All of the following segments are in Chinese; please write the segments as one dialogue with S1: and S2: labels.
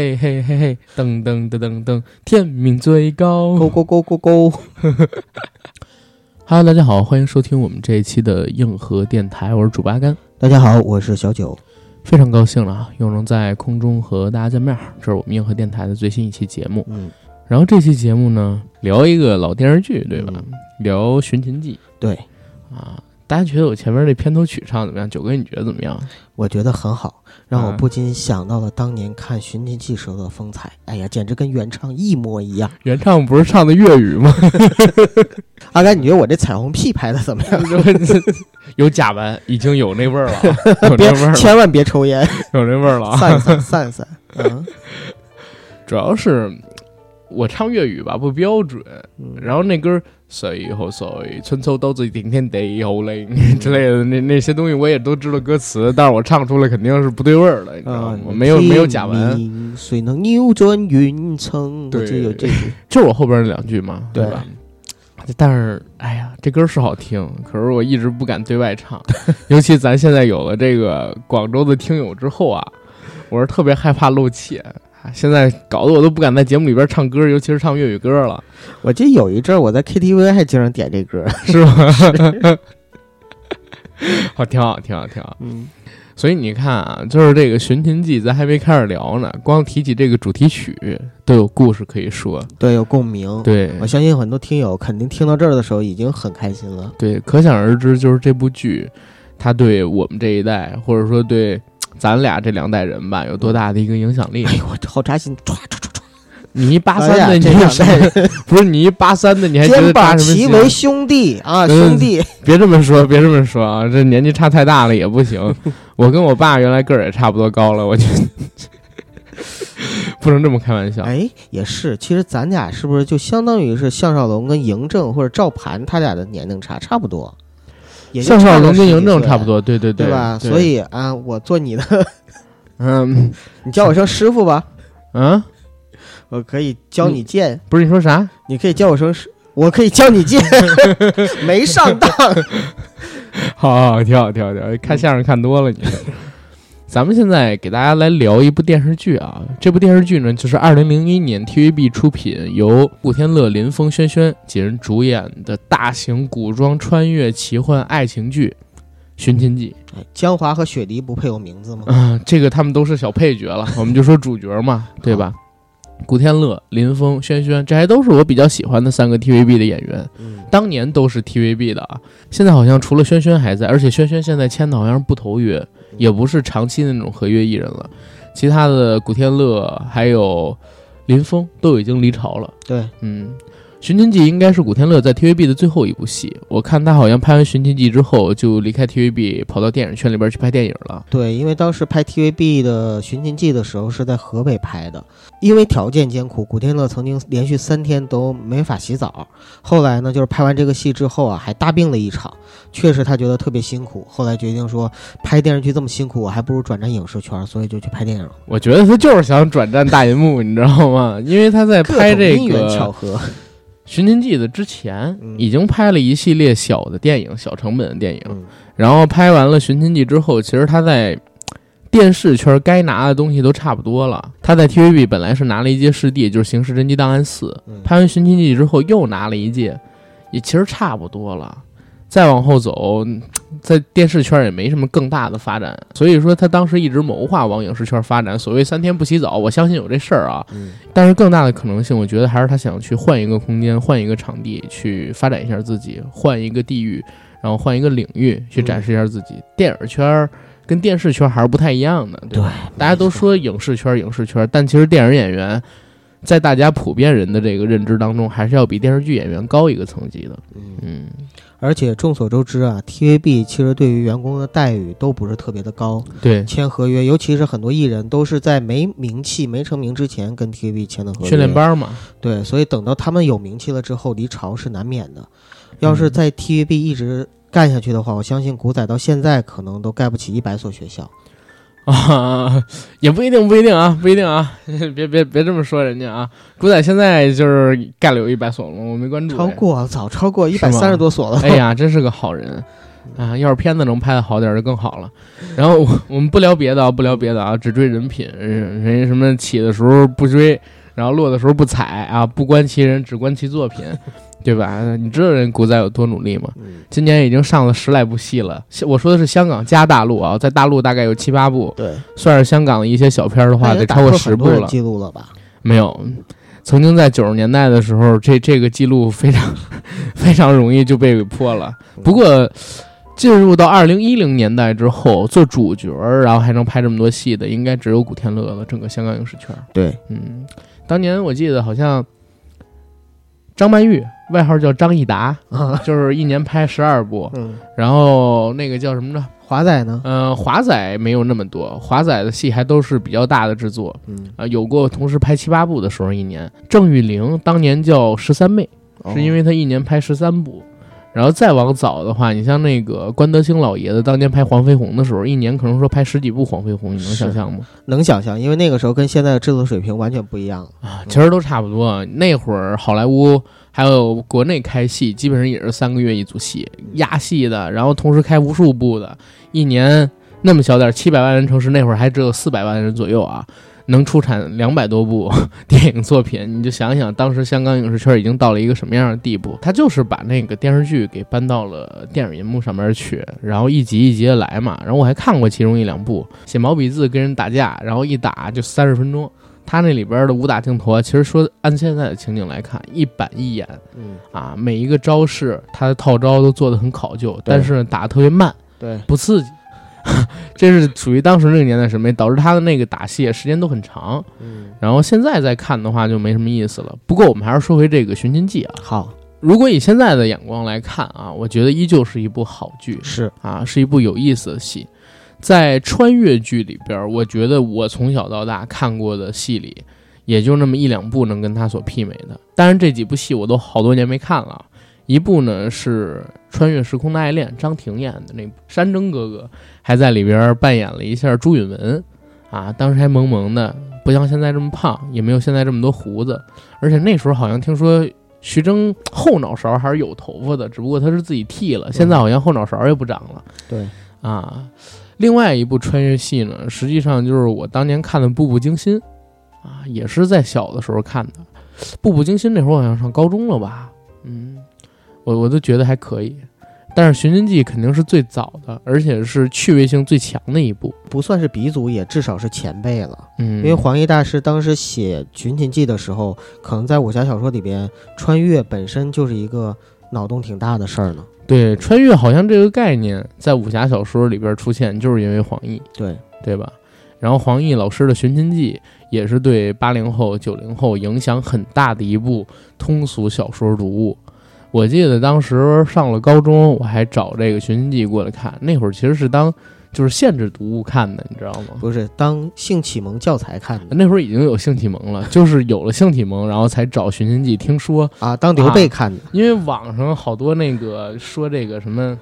S1: 嘿嘿嘿嘿，噔噔噔噔噔，天命最高。
S2: 勾勾勾勾勾
S1: ，Hello，大家好，欢迎收听我们这一期的硬核电台，我是主八甘，
S2: 大家好，我是小九。
S1: 非常高兴了啊，又能在空中和大家见面。这是我们硬核电台的最新一期节目。
S2: 嗯，
S1: 然后这期节目呢，聊一个老电视剧，对吧？聊《寻秦记
S2: 对，》
S1: 啊。大家觉得我前面这片头曲唱得怎么样？九哥，你觉得怎么样？
S2: 我觉得很好，让我
S1: 啊
S2: 不禁想到了当年看《寻秦记》时候的风采。哎呀，简直跟原唱一模一样。
S1: 原唱不是唱的粤语吗？
S2: 阿甘，你觉得我这彩虹屁拍的怎么样？
S1: 有甲烷，已经有那味儿了
S2: 别
S1: 那味儿，
S2: 千万别抽烟，
S1: 有那味儿了啊。
S2: 散散散散。嗯，
S1: 主要是我唱粤语吧不标准，
S2: 嗯
S1: 然后那歌儿谁和谁，春秋斗智顶天地好令 之类的那那些东西我也都知道歌词，但是我唱出来肯定是不对味儿的，你知道吗？
S2: 嗯，
S1: 我没有没有甲烷，
S2: 天命谁能扭转云层？
S1: 对
S2: 记得有这句。
S1: 就我后边那两句嘛，
S2: 对
S1: 吧？但是，哎呀，这歌是好听，可是我一直不敢对外唱，尤其咱现在有了这个广州的听友之后啊，我是特别害怕露怯，啊现在搞得我都不敢在节目里边唱歌，尤其是唱粤语歌了，
S2: 我记得有一阵儿我在 KTV 还经常点这歌。
S1: 是吗？好，挺好，挺好，挺好。
S2: 嗯，
S1: 所以你看啊，就是这个《寻秦记》，咱还没开始聊呢，光提起这个主题曲都有故事可以说。
S2: 对，有共鸣。
S1: 对，
S2: 我相信很多听友肯定听到这儿的时候已经很开心了。
S1: 对，可想而知，就是这部剧，它对我们这一代，或者说对咱俩这两代人吧，有多大的一个影响力
S2: 哎。呦，我好扎心！唰唰唰唰，
S1: 你一八
S2: 哎
S1: 三的，你
S2: 呀这两代人
S1: 不是你一八三的，你还觉
S2: 肩
S1: 得扎什么心？
S2: 齐为兄弟啊，
S1: 嗯
S2: 兄弟！
S1: 别这么说，别这么说啊！这年纪差太大了也不行。我跟我爸原来个儿也差不多高了，我觉得 不能这么开玩笑。
S2: 哎，也是，其实咱俩是不是就相当于是项少龙跟嬴政或者赵盘他俩的年龄差差不多？也就差
S1: 龙跟嬴政差不，多，对对
S2: 对吧？所以啊，我做你的，
S1: 嗯
S2: 你叫我声师傅吧，
S1: 嗯，
S2: 我可以教你剑，
S1: 不是你说啥？
S2: 你可以叫我声师，我可以教你剑，没上当。
S1: 好好，挺好，挺好，挺好。看相声看多了，你。咱们现在给大家来聊一部电视剧啊，这部电视剧呢，就是二零零一年 TVB 出品，由古天乐、林峰、轩轩几人主演的大型古装穿越奇幻爱情剧《寻秦记
S2: 哎江华和雪梨不配有名字吗》。？
S1: 啊，这个他们都是小配角了，我们就说主角嘛，对吧？古天乐、林峰、轩轩，这还都是我比较喜欢的三个 TVB 的演员。
S2: 嗯，
S1: 当年都是 TVB 的啊，现在好像除了轩轩还在，而且轩轩现在签的好像是不头约，也不是长期的那种合约艺人了。其他的古天乐还有林峰都已经离巢了。
S2: 对，
S1: 嗯，《寻秦记》应该是古天乐在 TVB 的最后一部戏，我看他好像拍完《寻秦记》之后就离开 TVB，跑到电影圈里边去拍电影了。
S2: 对，因为当时拍 TVB 的《寻秦记》的时候是在河北拍的，因为条件艰苦，古天乐曾经连续三天都没法洗澡。后来呢，就是拍完这个戏之后啊，还大病了一场，确实他觉得特别辛苦。后来决定说，拍电视剧这么辛苦，我还不如转战影视圈，所以就去拍电影了。
S1: 我觉得他就是想转战大银幕，你知道吗？因为他在拍这
S2: 个巧
S1: 个
S2: 合，《
S1: 寻秦记》的之前，
S2: 嗯
S1: 已经拍了一系列小的电影、小成本的电影。
S2: 嗯，
S1: 然后拍完了《寻秦记》之后，其实他在电视圈该拿的东西都差不多了。他在 TVB 本来是拿了一届视帝，就是《刑事侦缉档案四》。
S2: 嗯
S1: 拍完《寻秦记》之后，又拿了一届，也其实差不多了。再往后走，在电视圈也没什么更大的发展，所以说他当时一直谋划往影视圈发展。所谓三天不洗澡，我相信有这事儿啊。
S2: 嗯
S1: 但是更大的可能性，我觉得还是他想去换一个空间，换一个场地去发展一下自己，换一个地域，然后换一个领域去展示一下自己。电影圈儿跟电视圈还是不太一样的。
S2: 对
S1: 吧，大家都说影视圈影视圈，但其实电影演员在大家普遍人的这个认知当中，还是要比电视剧演员高一个层级的。
S2: 嗯，
S1: 嗯，
S2: 而且众所周知啊，TVB 其实对于员工的待遇都不是特别的高，
S1: 对，
S2: 签合约，尤其是很多艺人都是在没名气、没成名之前跟 TVB 签的合约。
S1: 训练班嘛，
S2: 对，所以等到他们有名气了之后，离巢是难免的。要是
S1: 嗯
S2: 在 TVB 一直干下去的话，我相信古仔到现在可能都盖不起一百所学校。
S1: 啊，也不一定，不一定啊，不一定啊，别别别这么说人家啊。古仔现在就是盖了有一百所了，我没关注。
S2: 超过早超过一百三十多所了。
S1: 哎呀，真是个好人 啊！要是片子能拍的好点就更好了。然后我我们不聊别的啊，不聊别的啊，只追人品。人人家什么起的时候不追，然后落的时候不踩啊，不观其人，只观其作品，对吧？你知道人古仔有多努力吗？
S2: 嗯，
S1: 今年已经上了十来部戏了。我说的是香港加大陆啊，在大陆大概有七八部，
S2: 对，
S1: 算是香港的一些小片儿的话，得超过十部了。
S2: 记录了吧？
S1: 没有，曾经在九十年代的时候，这这个记录非常 非常容易就被给破了。不过，进入到二零一零年代之后，做主角儿，然后还能拍这么多戏的，应该只有古天乐了。整个香港影视圈，
S2: 对，
S1: 嗯，当年我记得好像张曼玉，外号叫张益达，
S2: 啊，
S1: 就是一年拍十二部。
S2: 嗯，
S1: 然后那个叫什么呢？
S2: 华仔呢？
S1: 嗯、华仔没有那么多，华仔的戏还都是比较大的制作。
S2: 嗯，
S1: 啊，有过同时拍七八部的时候，一年。郑裕玲当年叫十三妹，
S2: 哦
S1: 是因为她一年拍十三部。然后再往早的话，你像那个关德兴老爷子当年拍黄飞鸿的时候，一年可能说拍十几部黄飞鸿，你能想象吗？
S2: 能想象，因为那个时候跟现在的制作水平完全不一样了。
S1: 啊，其实都差不多。那会儿好莱坞还有国内开戏，基本上也是三个月一组戏，压戏的，然后同时开无数部的，一年那么小点儿七百万人城市，那会儿还只有四百万人左右啊，能出产两百多部电影作品，你就想想当时香港影视圈已经到了一个什么样的地步。他就是把那个电视剧给搬到了电影银幕上面去，然后一集一集的来嘛。然后我还看过其中一两部，写毛笔字跟人打架，然后一打就三十分钟。他那里边的武打镜头啊，其实说按现在的情景来看，一板一眼
S2: 嗯，
S1: 啊，每一个招式他的套招都做得很考究，但是呢打得特别慢，
S2: 对，
S1: 不刺激。这是属于当时那个年代审美，导致他的那个打戏时间都很长。
S2: 嗯，
S1: 然后现在再看的话就没什么意思了。不过我们还是说回这个《寻秦记》啊，
S2: 好，
S1: 如果以现在的眼光来看啊，我觉得依旧是一部好剧
S2: 是，
S1: 啊，是一部有意思的戏。在穿越剧里边，我觉得我从小到大看过的戏里，也就那么一两部能跟他所媲美的。当然，这几部戏我都好多年没看了。一部呢是《穿越时空的爱恋》，张庭演的那部，山珍哥哥还在里边扮演了一下朱允文，啊，当时还萌萌的，不像现在这么胖，也没有现在这么多胡子，而且那时候好像听说徐峥后脑勺还是有头发的，只不过他是自己剃了，现在好像后脑勺也不长了。
S2: 对，
S1: 啊，另外一部穿越戏呢，实际上就是我当年看的《步步惊心》，啊，也是在小的时候看的，《步步惊心》那会儿好像上高中了吧，嗯，我我都觉得还可以，但是《寻秦记》肯定是最早的，而且是趣味性最强的一部，
S2: 不算是鼻祖，也至少是前辈了。
S1: 嗯，
S2: 因为黄奕大师当时写《寻秦记》的时候，可能在武侠小说里边，穿越本身就是一个脑洞挺大的事儿呢。
S1: 对穿越好像这个概念在武侠小说里边出现，就是因为黄奕。
S2: 对，
S1: 对吧？然后黄奕老师的《寻秦记》也是对八零后、九零后影响很大的一部通俗小说读物。我记得当时上了高中，我还找这个《寻秦记》过来看，那会儿其实是当就是限制读物看的，你知道吗？
S2: 不是当性启蒙教材看的
S1: 那会儿已经有性启蒙了，就是有了性启蒙，然后才找《寻秦记》。听说
S2: 啊，当刘备看的。
S1: 因为网上好多那个说这个什么《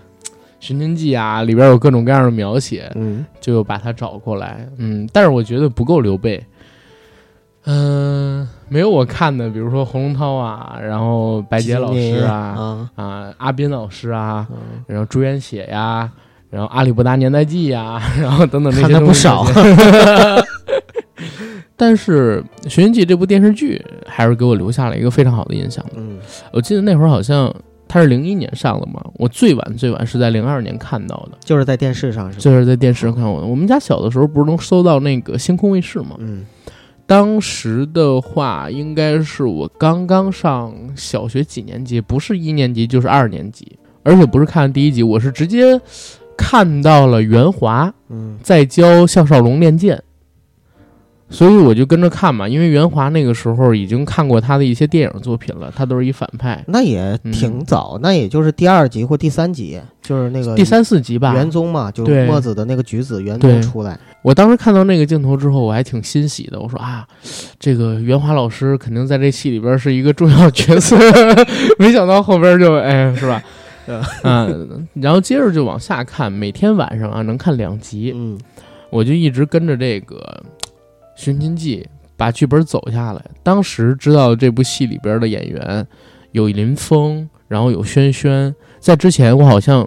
S1: 寻秦记》啊，里边有各种各样的描写，
S2: 嗯，
S1: 就把它找过来。嗯，但是我觉得不够刘备。嗯、没有我看的，比如说洪龙涛啊，然后白洁老师啊，
S2: 啊，
S1: 啊，阿斌老师啊，
S2: 嗯
S1: 然后朱元写呀，然后《阿里不达年代记》呀，然后等等那些
S2: 看的
S1: 东西
S2: 不少。
S1: 但是《寻秦记》这部电视剧还是给我留下了一个非常好的印象的。
S2: 嗯，
S1: 我记得那会儿好像它是零一年上的嘛，我最晚最晚是在零二年看到的，
S2: 就是在电视上是吧？
S1: 就是在电视上看。我们家小的时候不是能搜到那个星空卫视嘛？
S2: 嗯，
S1: 当时的话，应该是我刚刚上小学几年级，不是一年级就是二年级，而且不是看第一集，我是直接看到了袁华
S2: 嗯
S1: 在教项少龙练剑，所以我就跟着看嘛。因为袁华那个时候已经看过他的一些电影作品了，他都是一反派。
S2: 那也挺早，那也就是第二集或第三集，就是那个
S1: 嗯第三四集吧，
S2: 元宗嘛，就是
S1: 对
S2: 墨子的那个举子元
S1: 对
S2: 宗出来。
S1: 我当时看到那个镜头之后，我还挺欣喜的。我说啊，这个袁华老师肯定在这戏里边是一个重要角色，没想到后边就哎，是吧？嗯，然后接着就往下看，每天晚上啊能看两集，
S2: 嗯
S1: 我就一直跟着这个《寻秦记》把剧本走下来。当时知道这部戏里边的演员有林峰，然后有轩轩，在之前我好像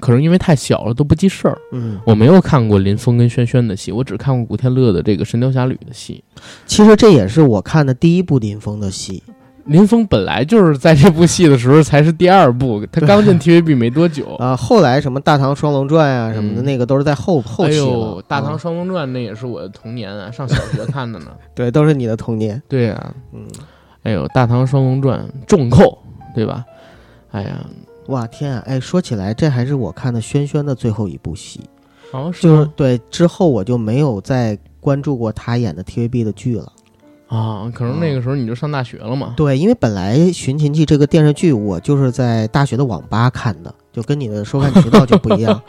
S1: 可能因为太小了都不记事儿。
S2: 嗯，
S1: 我没有看过林峰跟轩轩的戏，我只看过古天乐的这个《神雕侠侣》的戏。
S2: 其实这也是我看的第一部林峰的戏。
S1: 林峰本来就是在这部戏的时候才是第二部，他刚进 TVB 没多久。
S2: 啊，后来什么《大唐双龙传》啊什么的，
S1: 嗯
S2: 那个都是在后后
S1: 哎
S2: 期了。
S1: 呦，《大唐
S2: 啊
S1: 双龙传》那也是我的童年啊，上小学看的呢。
S2: 对，都是你的童年。
S1: 对啊，
S2: 嗯，
S1: 哎呦，《大唐双龙传》重扣，对吧？哎呀，
S2: 哇天啊！哎，说起来，这还是我看的轩轩的最后一部戏，
S1: 好像是
S2: 就是对之后我就没有再关注过他演的 TVB 的剧了。
S1: 啊，可能那个时候你就上大学了嘛。
S2: 对，因为本来《寻秦记》这个电视剧我就是在大学的网吧看的，就跟你的收看渠道就不一样。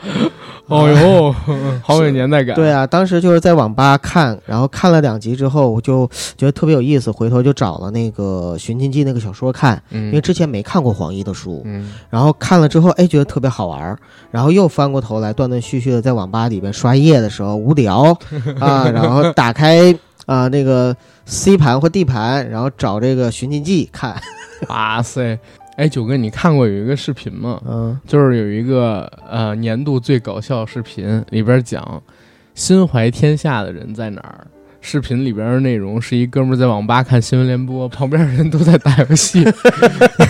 S1: 哦呦，好有年代感。
S2: 对啊，当时就是在网吧看，然后看了两集之后，我就觉得特别有意思，回头就找了那个《寻秦记》那个小说看，
S1: 嗯，
S2: 因为之前没看过黄奕的书，
S1: 嗯
S2: 然后看了之后，哎，觉得特别好玩，然后又翻过头来断断续续的在网吧里边刷夜的时候无聊 啊，然后打开啊那个 C 盘或 D 盘，然后找这个《寻秦记》看，
S1: 哇塞，哎，九哥，你看过有一个视频吗？
S2: 嗯
S1: 就是有一个呃年度最搞笑视频，里边讲心怀天下的人在哪儿。视频里边的内容是一哥们儿在网吧看新闻联播，旁边人都在打游戏。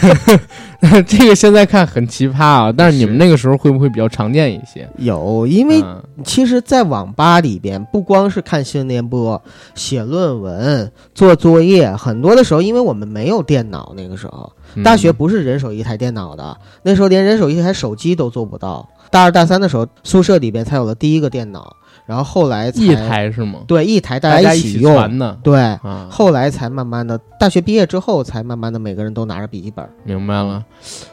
S1: 这个现在看很奇葩啊，但是你们那个时候会不会比较常见一些？
S2: 有，因为
S1: 嗯
S2: 其实，在网吧里边，不光是看新闻联播、写论文、做作业，很多的时候，因为我们没有电脑，那个时候大学
S1: 嗯
S2: 不是人手一台电脑的，那时候连人手一台手机都做不到。大二大三的时候，宿舍里边才有了第一个电脑，然后后来才
S1: 一台是吗？
S2: 对一台大
S1: 大家
S2: 一起用，
S1: 传呢
S2: 对，
S1: 啊，
S2: 后来才慢慢的，大学毕业之后才慢慢的每个人都拿着笔记本。
S1: 明白了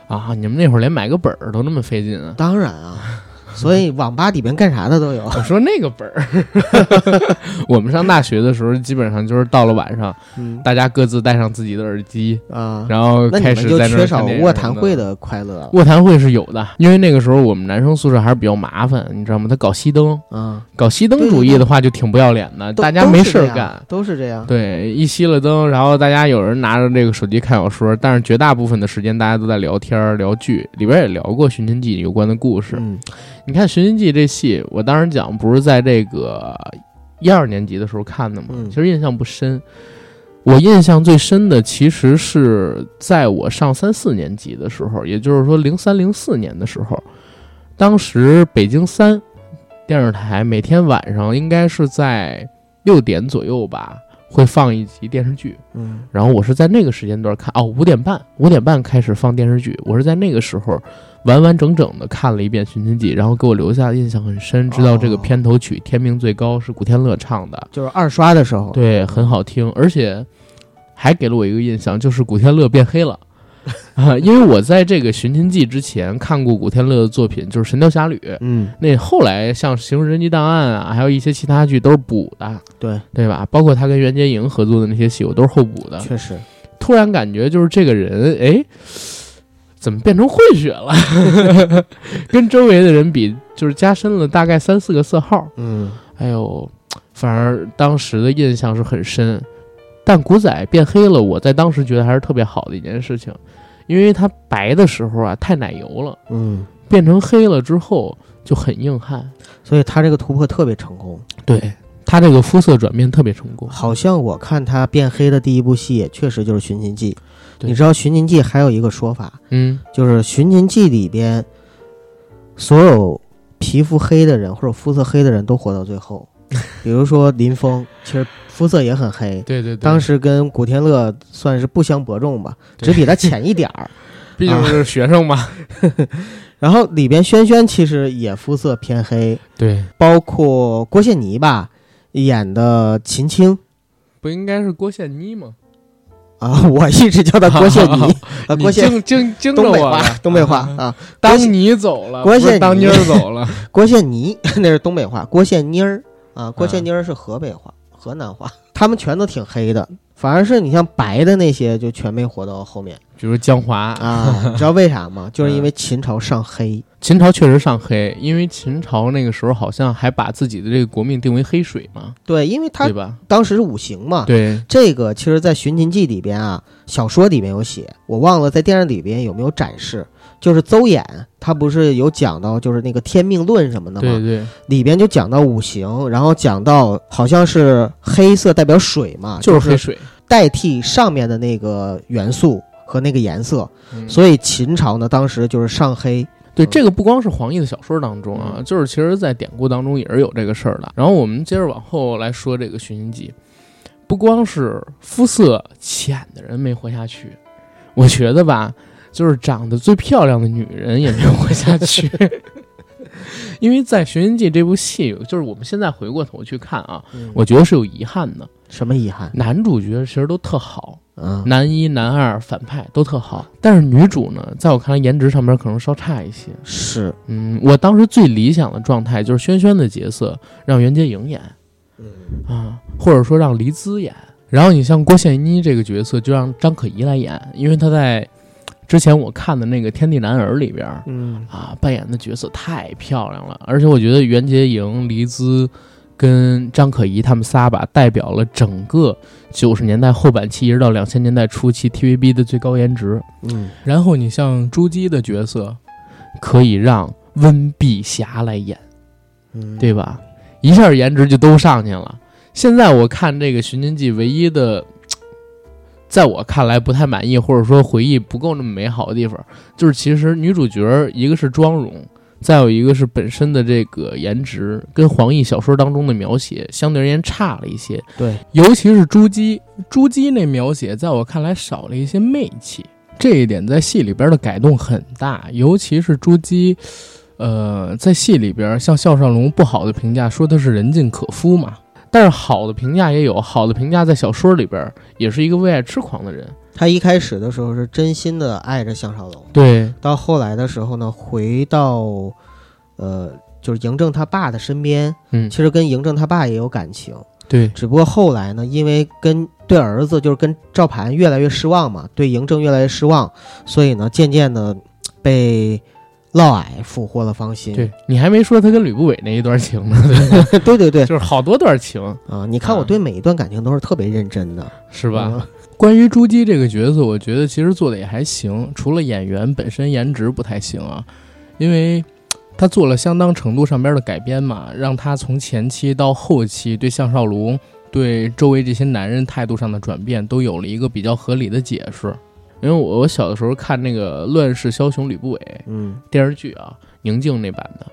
S1: 啊！你们那会儿连买个本儿都那么费劲啊？
S2: 当然啊，所以网吧里边干啥的都有。
S1: 我说那个本儿，我们上大学的时候，基本上就是到了晚上，
S2: 嗯
S1: 大家各自带上自己的耳机，
S2: 啊，
S1: 然后开始在那
S2: 缺少卧谈会
S1: 的。
S2: 快乐
S1: 卧谈会是有的，因为那个时候我们男生宿舍还是比较麻烦，你知道吗？他搞熄灯，
S2: 啊，
S1: 搞熄灯主义的话就挺不要脸的，大家没事儿干。，
S2: 都是这样。
S1: 对，一熄了灯，然后大家有人拿着这个手机看小说，但是绝大部分的时间大家都在聊天儿、聊剧，里边也聊过《寻秦记》有关的故事。
S2: 嗯
S1: 你看《寻秦记》这戏，我当时讲不是在这个一二年级的时候看的吗？
S2: 嗯
S1: 其实印象不深。我印象最深的其实是在我上三四年级的时候，也就是说零三零四年的时候，当时北京三电视台每天晚上应该是在六点左右吧，会放一集电视剧。
S2: 嗯
S1: 然后我是在那个时间段看，哦，五点半，五点半开始放电视剧，我是在那个时候完完整整的看了一遍《寻秦记》，然后给我留下的印象很深，知道这个
S2: 哦
S1: 片头曲《天命最高》是古天乐唱的，
S2: 就是二刷的时候，
S1: 对，很好听，而且还给了我一个印象，就是古天乐变黑了。啊，因为我在这个《寻秦记》之前看过古天乐的作品，就是《神雕侠侣》。
S2: 嗯，
S1: 那后来像《刑事侦缉档案》啊，还有一些其他剧都是补的，
S2: 对，
S1: 对吧？包括他跟袁洁莹合作的那些戏，我都是后补的。
S2: 确实，
S1: 突然感觉就是这个人，哎，怎么变成混血了？跟周围的人比，就是加深了大概三四个色号。
S2: 嗯
S1: 哎呦，反而当时的印象是很深。但古仔变黑了，我在当时觉得还是特别好的一件事情，因为他白的时候啊太奶油了，
S2: 嗯，
S1: 变成黑了之后就很硬汉。
S2: 所以他这个突破特别成功。
S1: 对他这个肤色转变特别成功。
S2: 好像我看他变黑的第一部戏，也确实就是《寻秦记》。
S1: 对
S2: 你知道《寻秦记》还有一个说法，
S1: 嗯，
S2: 就是《寻秦记》里边所有皮肤黑的人或者肤色黑的人都活到最后。比如说林峰，其实肤色也很黑，
S1: 对对对，
S2: 当时跟古天乐算是不相伯仲吧，只比他浅一点儿。
S1: 毕竟是学生嘛。
S2: 然后里边轩轩其实也肤色偏黑，
S1: 对，
S2: 包括郭羡妮吧演的秦青
S1: 不应该是郭羡妮吗？
S2: 啊，我一直叫他郭羡妮 啊，郭羡
S1: 惊惊惊着
S2: 东北话东北话
S1: 啊
S2: 啊，
S1: 当你走了，
S2: 郭羡妮
S1: 儿走了，
S2: 郭羡妮那是东北话，郭羡妮儿啊，郭羡妮儿是河北话、河南话，他们全都挺黑的，反而是你像白的那些就全没活到后面。
S1: 比如江华。
S2: 啊，你知道为啥吗？就是因为秦朝上黑，
S1: 秦朝确实上黑，因为秦朝那个时候好像还把自己的这个国命定为黑水嘛，
S2: 对，因为他
S1: 对吧？
S2: 当时是五行嘛，
S1: 对，
S2: 这个其实，在《寻秦记》里边啊，小说里面有写，我忘了在电视里边有没有展示。就是邹衍，他不是有讲到，就是那个天命论什么的吗？
S1: 对对，
S2: 里边就讲到五行，然后讲到好像是黑色代表水嘛，
S1: 就是黑水。
S2: 代替上面的那个元素和那个颜色，
S1: 嗯
S2: 所以秦朝呢，当时就是上黑。
S1: 对，这个不光是黄易的小说当中啊，
S2: 嗯
S1: 就是其实在典故当中也是有这个事儿的。然后我们接着往后来说这个《寻秦记》，不光是肤色浅的人没活下去，我觉得吧，就是长得最漂亮的女人也没有活下去。因为在《寻秦记》这部戏，就是我们现在回过头去看啊，我觉得是有遗憾的。
S2: 什么遗憾？
S1: 男主角其实都特好，
S2: 嗯，
S1: 男一、男二、反派都特好，但是女主呢，在我看来颜值上面可能稍差一些。
S2: 是，
S1: 嗯，我当时最理想的状态就是轩轩的角色让袁洁莹演
S2: 嗯
S1: 啊，或者说让黎姿演。然后你像郭羡妮这个角色就让张可颐来演，因为她在之前我看的那个《天地男儿》里边儿
S2: 嗯
S1: 啊扮演的角色太漂亮了，而且我觉得袁洁莹、黎姿跟张可颐他们仨吧，代表了整个九十年代后半期一直到两千年代初期 TVB 的最高颜值。
S2: 嗯
S1: 然后你像朱姬的角色，可以让温碧霞来演，
S2: 嗯，
S1: 对吧？一下颜值就都上去了。现在我看这个《寻秦记》，唯一的，在我看来不太满意，或者说回忆不够那么美好的地方，就是其实女主角一个是妆容，再有一个是本身的这个颜值，跟黄奕小说当中的描写相对而言差了一些。
S2: 对，
S1: 尤其是朱姬，朱姬那描写在我看来少了一些媚气，这一点在戏里边的改动很大。尤其是朱姬，呃，在戏里边，像项少龙不好的评价说他是人尽可夫嘛，但是好的评价也有，好的评价在小说里边也是一个为爱痴狂的人。
S2: 他一开始的时候是真心的爱着项少龙，
S1: 对。
S2: 到后来的时候呢，回到呃，就是嬴政他爸的身边，
S1: 嗯。
S2: 其实跟嬴政他爸也有感情，
S1: 对。
S2: 只不过后来呢，因为跟对儿子就是跟赵盘越来越失望嘛，对嬴政越来越失望，所以呢，渐渐的被嫪毐俘获了芳心。
S1: 对，你还没说他跟吕不韦那一段情呢，对
S2: 对对对
S1: 就是好多段情，
S2: 啊！你看我对每一段感情都是特别认真的，
S1: 是吧？
S2: 嗯
S1: 关于朱姬这个角色，我觉得其实做的也还行，除了演员本身颜值不太行啊，因为他做了相当程度上边的改编嘛，让他从前期到后期对项少龙、对周围这些男人态度上的转变都有了一个比较合理的解释。因为我我小的时候看那个《乱世枭雄吕不韦》
S2: 嗯
S1: 电视剧啊，宁静那版的，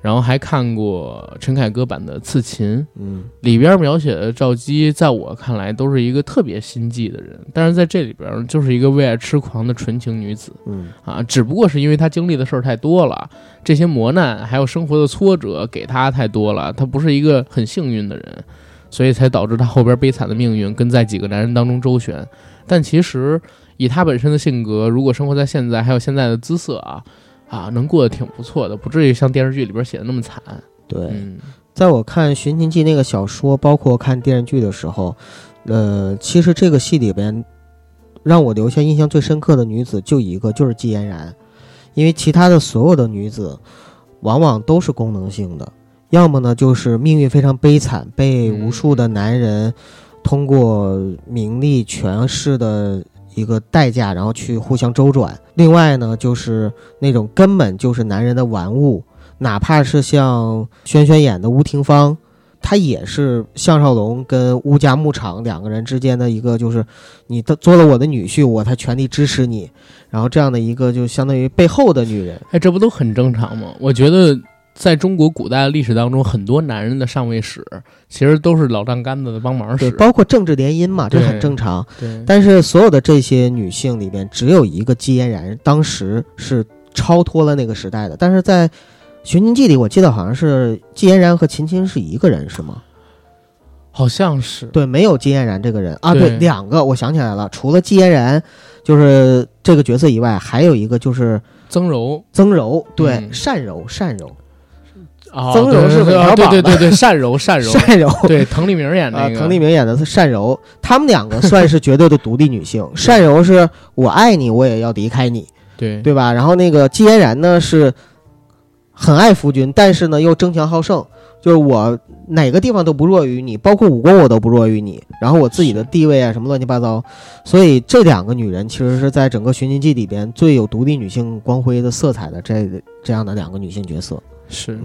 S1: 然后还看过陈凯歌版的《刺秦》，
S2: 嗯
S1: 里边描写的赵姬，在我看来都是一个特别心计的人，但是在这里边就是一个为爱痴狂的纯情女子
S2: 嗯
S1: 啊，只不过是因为她经历的事儿太多了，这些磨难还有生活的挫折给她太多了，她不是一个很幸运的人，所以才导致她后边悲惨的命运跟在几个男人当中周旋。但其实以她本身的性格，如果生活在现在，还有现在的姿色啊啊，能过得挺不错的，不至于像电视剧里边写的那么惨。
S2: 对。
S1: 嗯
S2: 在我看《寻秦记》那个小说，包括看电视剧的时候，呃，其实这个戏里边让我留下印象最深刻的女子就一个，就是季嫣然，因为其他的所有的女子往往都是功能性的，要么呢就是命运非常悲惨，被无数的男人通过名利权势的一个代价，然后去互相周转；另外呢，就是那种根本就是男人的玩物。哪怕是像轩轩演的吴廷芳，她也是项少龙跟乌家牧场两个人之间的一个，就是你的做了我的女婿，我才全力支持你，然后这样的一个就相当于背后的女人。
S1: 哎，这不都很正常吗？我觉得在中国古代的历史当中，很多男人的上位史其实都是老丈杆子的帮忙
S2: 对，
S1: 使。
S2: 包括政治联姻嘛，这很正常。
S1: 对，
S2: 但是所有的这些女性里边，只有一个季嫣然，当时是超脱了那个时代的。但是在《寻秦记》里，我记得好像是季嫣然和秦青是一个人，是吗？
S1: 好像是
S2: 对，没有季嫣然这个人啊，
S1: 对
S2: 对，两个，我想起来了，除了季嫣然就是这个角色以外，还有一个就是
S1: 曾柔
S2: 曾柔，对，
S1: 嗯
S2: 单柔，善柔，
S1: 啊，
S2: 曾柔是小宝的
S1: 对对对对，单柔单柔，
S2: 单 柔。
S1: 对，滕丽明演
S2: 的，
S1: 那个，
S2: 滕丽明演的是单柔，他们两个算是绝对的独立女性。单柔是我爱你，我也要离开你，
S1: 对
S2: 对吧？然后那个季嫣然呢是很爱夫君，但是呢又争强好胜，就是我哪个地方都不弱于你，包括武功我都不弱于你，然后我自己的地位啊什么乱七八糟，所以这两个女人其实是在整个《寻秦记》里边最有独立女性光辉的色彩的这这样的两个女性角色。
S1: 是。
S2: 嗯《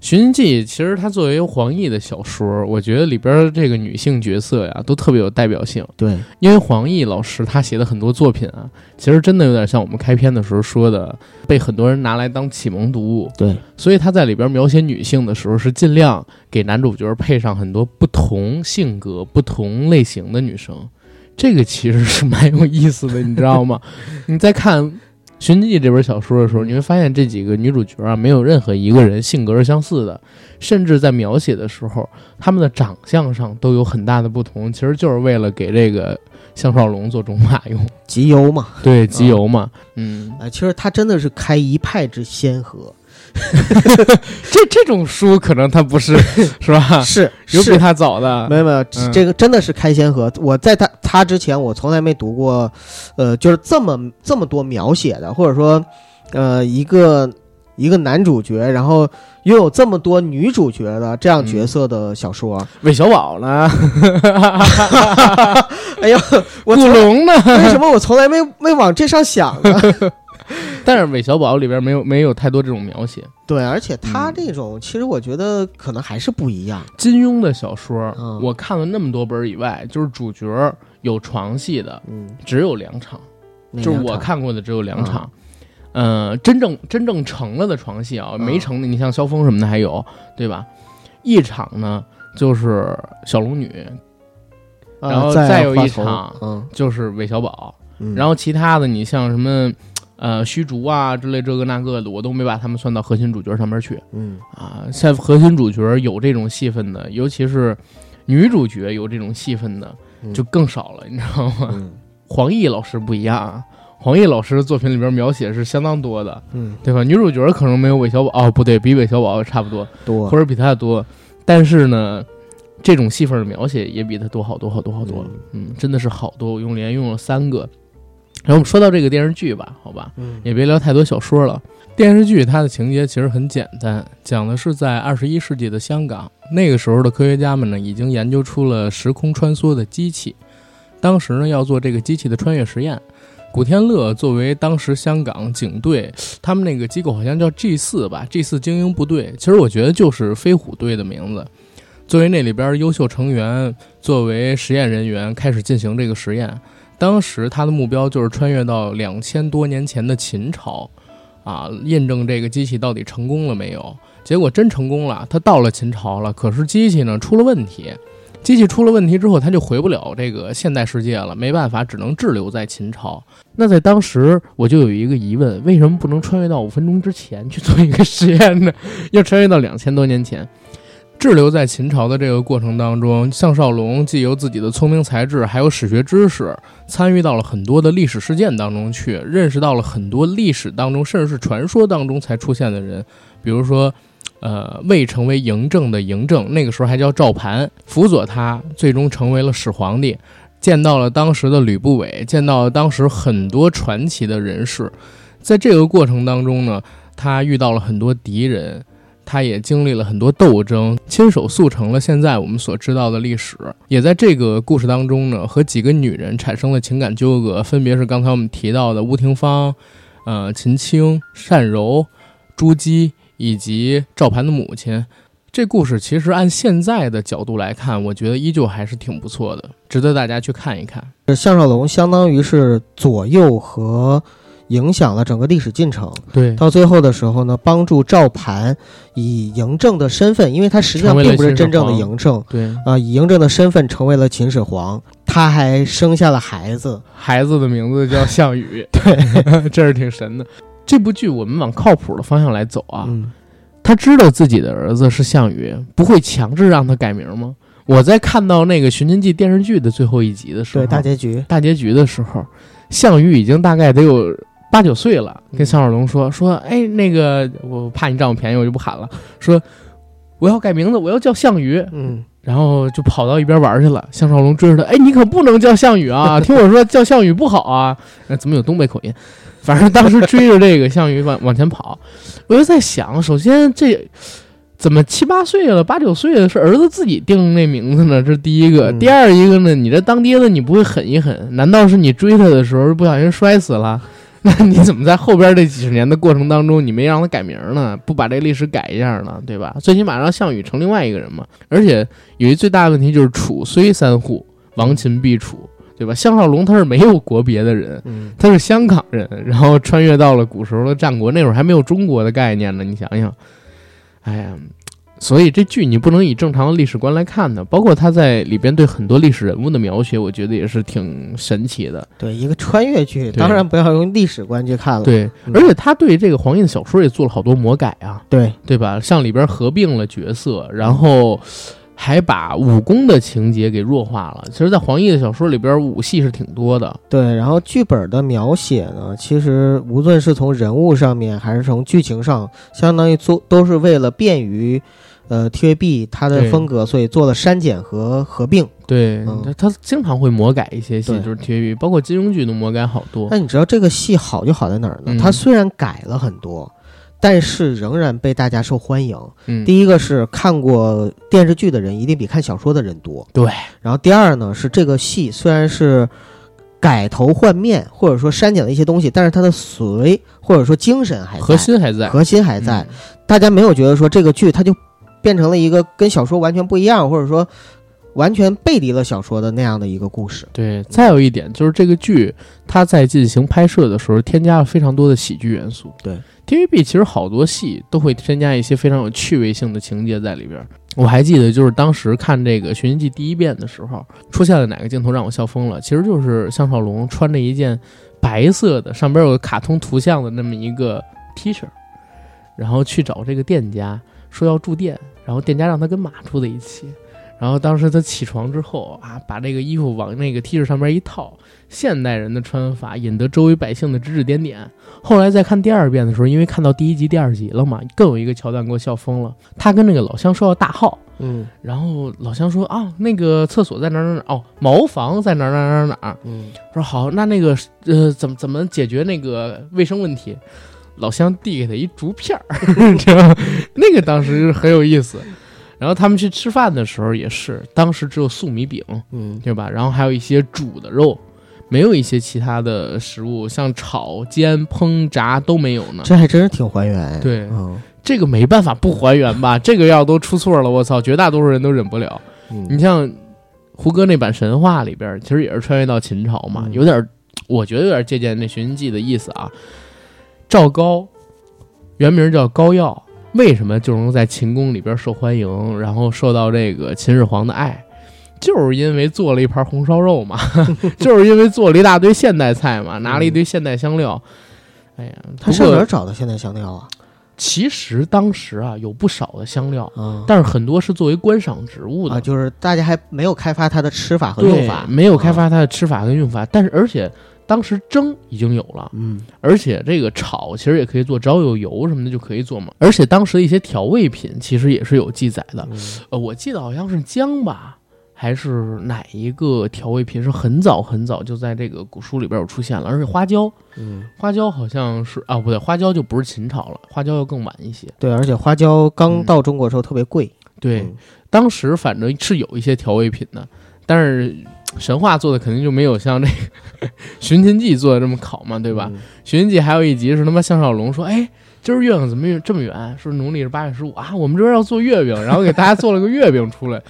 S1: 寻秦记》其实它作为黄奕的小说，我觉得里边这个女性角色呀，都特别有代表性。
S2: 对，
S1: 因为黄奕老师他写的很多作品啊，其实真的有点像我们开篇的时候说的，被很多人拿来当启蒙读物。
S2: 对，
S1: 所以他在里边描写女性的时候，是尽量给男主角配上很多不同性格、不同类型的女生。这个其实是蛮有意思的，你知道吗？你再看《寻秦记》这本小说的时候，你会发现这几个女主角啊，没有任何一个人性格是相似的，甚至在描写的时候，她们的长相上都有很大的不同，其实就是为了给这个项少龙做种马用。
S2: 集邮嘛，
S1: 对，集邮嘛，嗯，
S2: 啊，其实他真的是开一派之先河，
S1: 这这种书可能他不是 是吧？
S2: 是
S1: 有比
S2: 是
S1: 他早的，
S2: 没有没有，
S1: 嗯
S2: 这个真的是开先河。我在他他之前，我从来没读过，呃，就是这么这么多描写的，或者说，呃，一个一个男主角，然后拥有这么多女主角的这样角色的小说。
S1: 韦小宝呢？
S2: 哎呀，我
S1: 古龙呢？
S2: 为什么我从来没没往这上想呢？
S1: 但是韦小宝里边没有没有太多这种描写。
S2: 对，而且他
S1: 嗯
S2: 这种，其实我觉得可能还是不一样。
S1: 金庸的小说，
S2: 嗯
S1: 我看了那么多本以外，就是主角有床戏的
S2: 嗯，
S1: 只有两场，就是我看过的只有两场。呃，真正真正成了的床戏啊，
S2: 嗯
S1: 没成的，你像萧峰什么的还有，对吧？一场呢就是小龙女，
S2: 啊
S1: 然后
S2: 再
S1: 再有一场
S2: 嗯，
S1: 就是韦小宝，
S2: 嗯
S1: 然后其他的你像什么。呃，虚竹啊之类这个那个的，我都没把他们算到核心主角上面去
S2: 嗯
S1: 啊。像核心主角有这种戏份的，尤其是女主角有这种戏份的，
S2: 嗯
S1: 就更少了，你知道吗？
S2: 嗯
S1: 黄奕老师不一样啊，黄奕老师的作品里边描写是相当多的，
S2: 嗯
S1: 对吧？女主角可能没有韦小宝，哦，不对，比韦小宝差不多，
S2: 多
S1: 或者比他多，但是呢，这种戏份的描写也比他多好多好多好多，嗯，真的是好多，我用连用了三个。然后我们说到这个电视剧吧，好吧，
S2: 嗯
S1: 也别聊太多小说了。电视剧它的情节其实很简单，讲的是在二十一世纪的香港，那个时候的科学家们呢已经研究出了时空穿梭的机器，当时呢要做这个机器的穿越实验。古天乐作为当时香港警队，他们那个机构好像叫 G 四吧，G 四精英部队，其实我觉得就是飞虎队的名字。作为那里边优秀成员，作为实验人员开始进行这个实验。当时他的目标就是穿越到两千多年前的秦朝，啊，验证这个机器到底成功了没有。结果真成功了，他到了秦朝了，可是机器呢出了问题。机器出了问题之后，他就回不了这个现代世界了，没办法，只能滞留在秦朝。那在当时，我就有一个疑问：为什么不能穿越到五分钟之前去做一个实验呢？要穿越到两千多年前？滞留在秦朝的这个过程当中，项少龙既有自己的聪明才智，还有史学知识，参与到了很多的历史事件当中去，认识到了很多历史当中甚至是传说当中才出现的人，比如说，呃，未成为嬴政的嬴政，那个时候还叫赵盘，辅佐他，最终成为了始皇帝，见到了当时的吕不韦，见到了当时很多传奇的人士，在这个过程当中呢，他遇到了很多敌人。他也经历了很多斗争，亲手塑成了现在我们所知道的历史。也在这个故事当中呢，和几个女人产生了情感纠葛，分别是刚才我们提到的吴廷芳、呃秦青、单柔、朱姬以及赵盘的母亲。这故事其实按现在的角度来看，我觉得依旧还是挺不错的，值得大家去看一看。
S2: 项少龙相当于是左右和影响了整个历史进程。
S1: 对
S2: 到最后的时候呢，帮助赵盘以嬴政的身份，因为他实际上并不是真正的
S1: 皇
S2: 嬴政
S1: 对，
S2: 啊、以嬴政的身份成为了秦始皇，他还生下了孩子。
S1: 孩子的名字叫项羽，对，这是挺神的。这部剧我们往靠谱的方向来走啊，
S2: 嗯
S1: 他知道自己的儿子是项羽，不会强制让他改名吗？我在看到那个《寻秦记》电视剧的最后一集的时候，
S2: 对大结局，
S1: 大结局的时候，项羽已经大概得有八九岁了，
S2: 嗯
S1: 跟项少龙说说，哎，那个我怕你占我便宜，我就不喊了，说我要改名字，我要叫项羽，
S2: 嗯
S1: 然后就跑到一边玩去了。项少龙追着他，哎，你可不能叫项羽啊！听我说叫项羽不好啊！那怎么有东北口音？反正当时追着这个 项羽往往前跑，我就在想，首先这怎么七八岁了，八九岁了是儿子自己定那名字呢？这是第一个。
S2: 嗯
S1: 第二一个呢，你这当爹的你不会狠一狠？难道是你追他的时候不小心摔死了？那你怎么在后边这几十年的过程当中，你没让他改名呢？不把这历史改一下呢？对吧？最起码让项羽成另外一个人嘛。而且有一最大的问题就是楚虽三户，亡秦必楚，对吧？项少龙他是没有国别的人，
S2: 嗯
S1: 他是香港人，然后穿越到了古时候的战国，那会儿还没有中国的概念呢。你想想，哎呀，所以这剧你不能以正常的历史观来看的。包括他在里边对很多历史人物的描写，我觉得也是挺神奇的。
S2: 对一个穿越剧，当然不要用历史观去看了。
S1: 对，
S2: 嗯
S1: 而且他对这个黄奕的小说也做了好多魔改啊，
S2: 对，
S1: 对吧？像里边合并了角色，然后还把武功的情节给弱化了。其实，在黄奕的小说里边，武戏是挺多的。
S2: 对，然后剧本的描写呢，其实无论是从人物上面，还是从剧情上，相当于做都是为了便于，呃，TVB 它的风格，所以做了删减和合并。
S1: 对，
S2: 嗯
S1: 他他经常会魔改一些戏，就是 TVB，包括金庸剧都魔改好多。
S2: 那你知道这个戏好就好在哪儿呢？
S1: 嗯
S2: 它虽然改了很多，但是仍然被大家受欢迎。
S1: 嗯，
S2: 第一个是看过电视剧的人一定比看小说的人多，
S1: 对，
S2: 然后第二呢是这个戏虽然是改头换面，或者说删减了一些东西，但是它的髓或者说精神还在，
S1: 核心还在，
S2: 核心还在。
S1: 嗯
S2: 大家没有觉得说这个剧它就变成了一个跟小说完全不一样，或者说完全背离了小说的那样的一个故事。
S1: 对，再有一点就是这个剧，它在进行拍摄的时候添加了非常多的喜剧元素。
S2: 对
S1: ，TVB 其实好多戏都会添加一些非常有趣味性的情节在里边儿。我还记得，就是当时看这个《寻秦记》第一遍的时候，出现了哪个镜头让我笑疯了？其实就是项少龙穿着一件白色的，上边有个卡通图像的那么一个 T 恤，然后去找这个店家说要住店，然后店家让他跟马住在一起。然后当时他起床之后啊，把这个衣服往那个 T 恤上面一套，现代人的穿法引得周围百姓的指指点点。后来再看第二遍的时候，因为看到第一集、第二集了嘛，更有一个桥段给我笑疯了。他跟那个老乡说要大号，
S2: 嗯
S1: 然后老乡说啊，那个厕所在哪儿哪儿哪儿哦，茅房在哪儿哪儿哪儿哪儿。
S2: 嗯，
S1: 说好，那那个呃，怎么怎么解决那个卫生问题？老乡递给他一竹片儿，你知道吗？那个当时很有意思。然后他们去吃饭的时候也是，当时只有粟米饼，
S2: 嗯，
S1: 对吧？然后还有一些煮的肉，没有一些其他的食物，像炒、煎、烹、炸都没有呢。
S2: 这还真是挺还原。
S1: 对
S2: 嗯
S1: 这个没办法不还原吧？这个要都出错了，我操，绝大多数人都忍不了。你
S2: 嗯
S1: 像胡歌那版神话里边，其实也是穿越到秦朝嘛，
S2: 嗯
S1: 有点儿，我觉得有点借鉴那《寻秦记》的意思啊。赵高原名叫高耀，为什么就能在秦宫里边受欢迎，然后受到这个秦始皇的爱？就是因为做了一盘红烧肉嘛，就是因为做了一大堆现代菜嘛，拿了一堆现代香料。哎呀，
S2: 他上哪儿找的现代香料啊？
S1: 其实当时啊有不少的香料，
S2: 嗯
S1: 但是很多是作为观赏植物的
S2: 啊，就是大家还没有开发它的吃法和用法，
S1: 没有开
S2: 啊。
S1: 发它的吃法和用法。但是而且当时蒸已经有了，
S2: 嗯
S1: 而且这个炒其实也可以做，只要有油什么的就可以做嘛。而且当时的一些调味品其实也是有记载的，
S2: 嗯
S1: 呃，我记得好像是姜吧。还是哪一个调味品是很早很早就在这个古书里边有出现了，而且花椒，
S2: 嗯，
S1: 花椒好像是啊，不对，花椒就不是秦朝了，花椒要更晚一些。
S2: 对，而且花椒刚
S1: 嗯
S2: 到中国的时候特别贵。
S1: 对，
S2: 嗯
S1: 当时反正是有一些调味品的，但是神话做的肯定就没有像这个 《寻秦记》做的这么考嘛，对吧？
S2: 嗯
S1: 寻秦记》还有一集是他妈项少龙说：“哎，今儿月亮怎么这么远？说农历是八月十五啊，我们这边要做月饼，然后给大家做了个月饼出来。”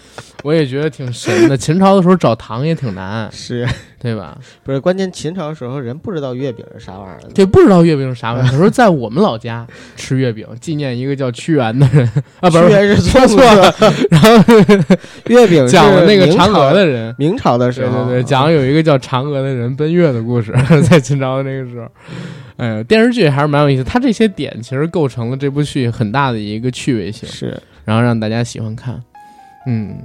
S1: 我也觉得挺神的。秦朝的时候找糖也挺难，
S2: 是
S1: 对吧？
S2: 不是关键？秦朝的时候人不知道月饼是啥玩意儿的。
S1: 对，不知道月饼是啥玩意儿。他说在我们老家吃月饼，纪念一个叫屈原的人啊，不是
S2: 屈原是
S1: 说错了，然后
S2: 月饼
S1: 讲了那个嫦娥的人。
S2: 明朝的时候，
S1: 对对对，讲有一个叫嫦娥的人奔月的故事，在秦朝的那个时候，哎，电视剧还是蛮有意思，它这些点其实构成了这部剧很大的一个趣味性，
S2: 是
S1: 然后让大家喜欢看。嗯，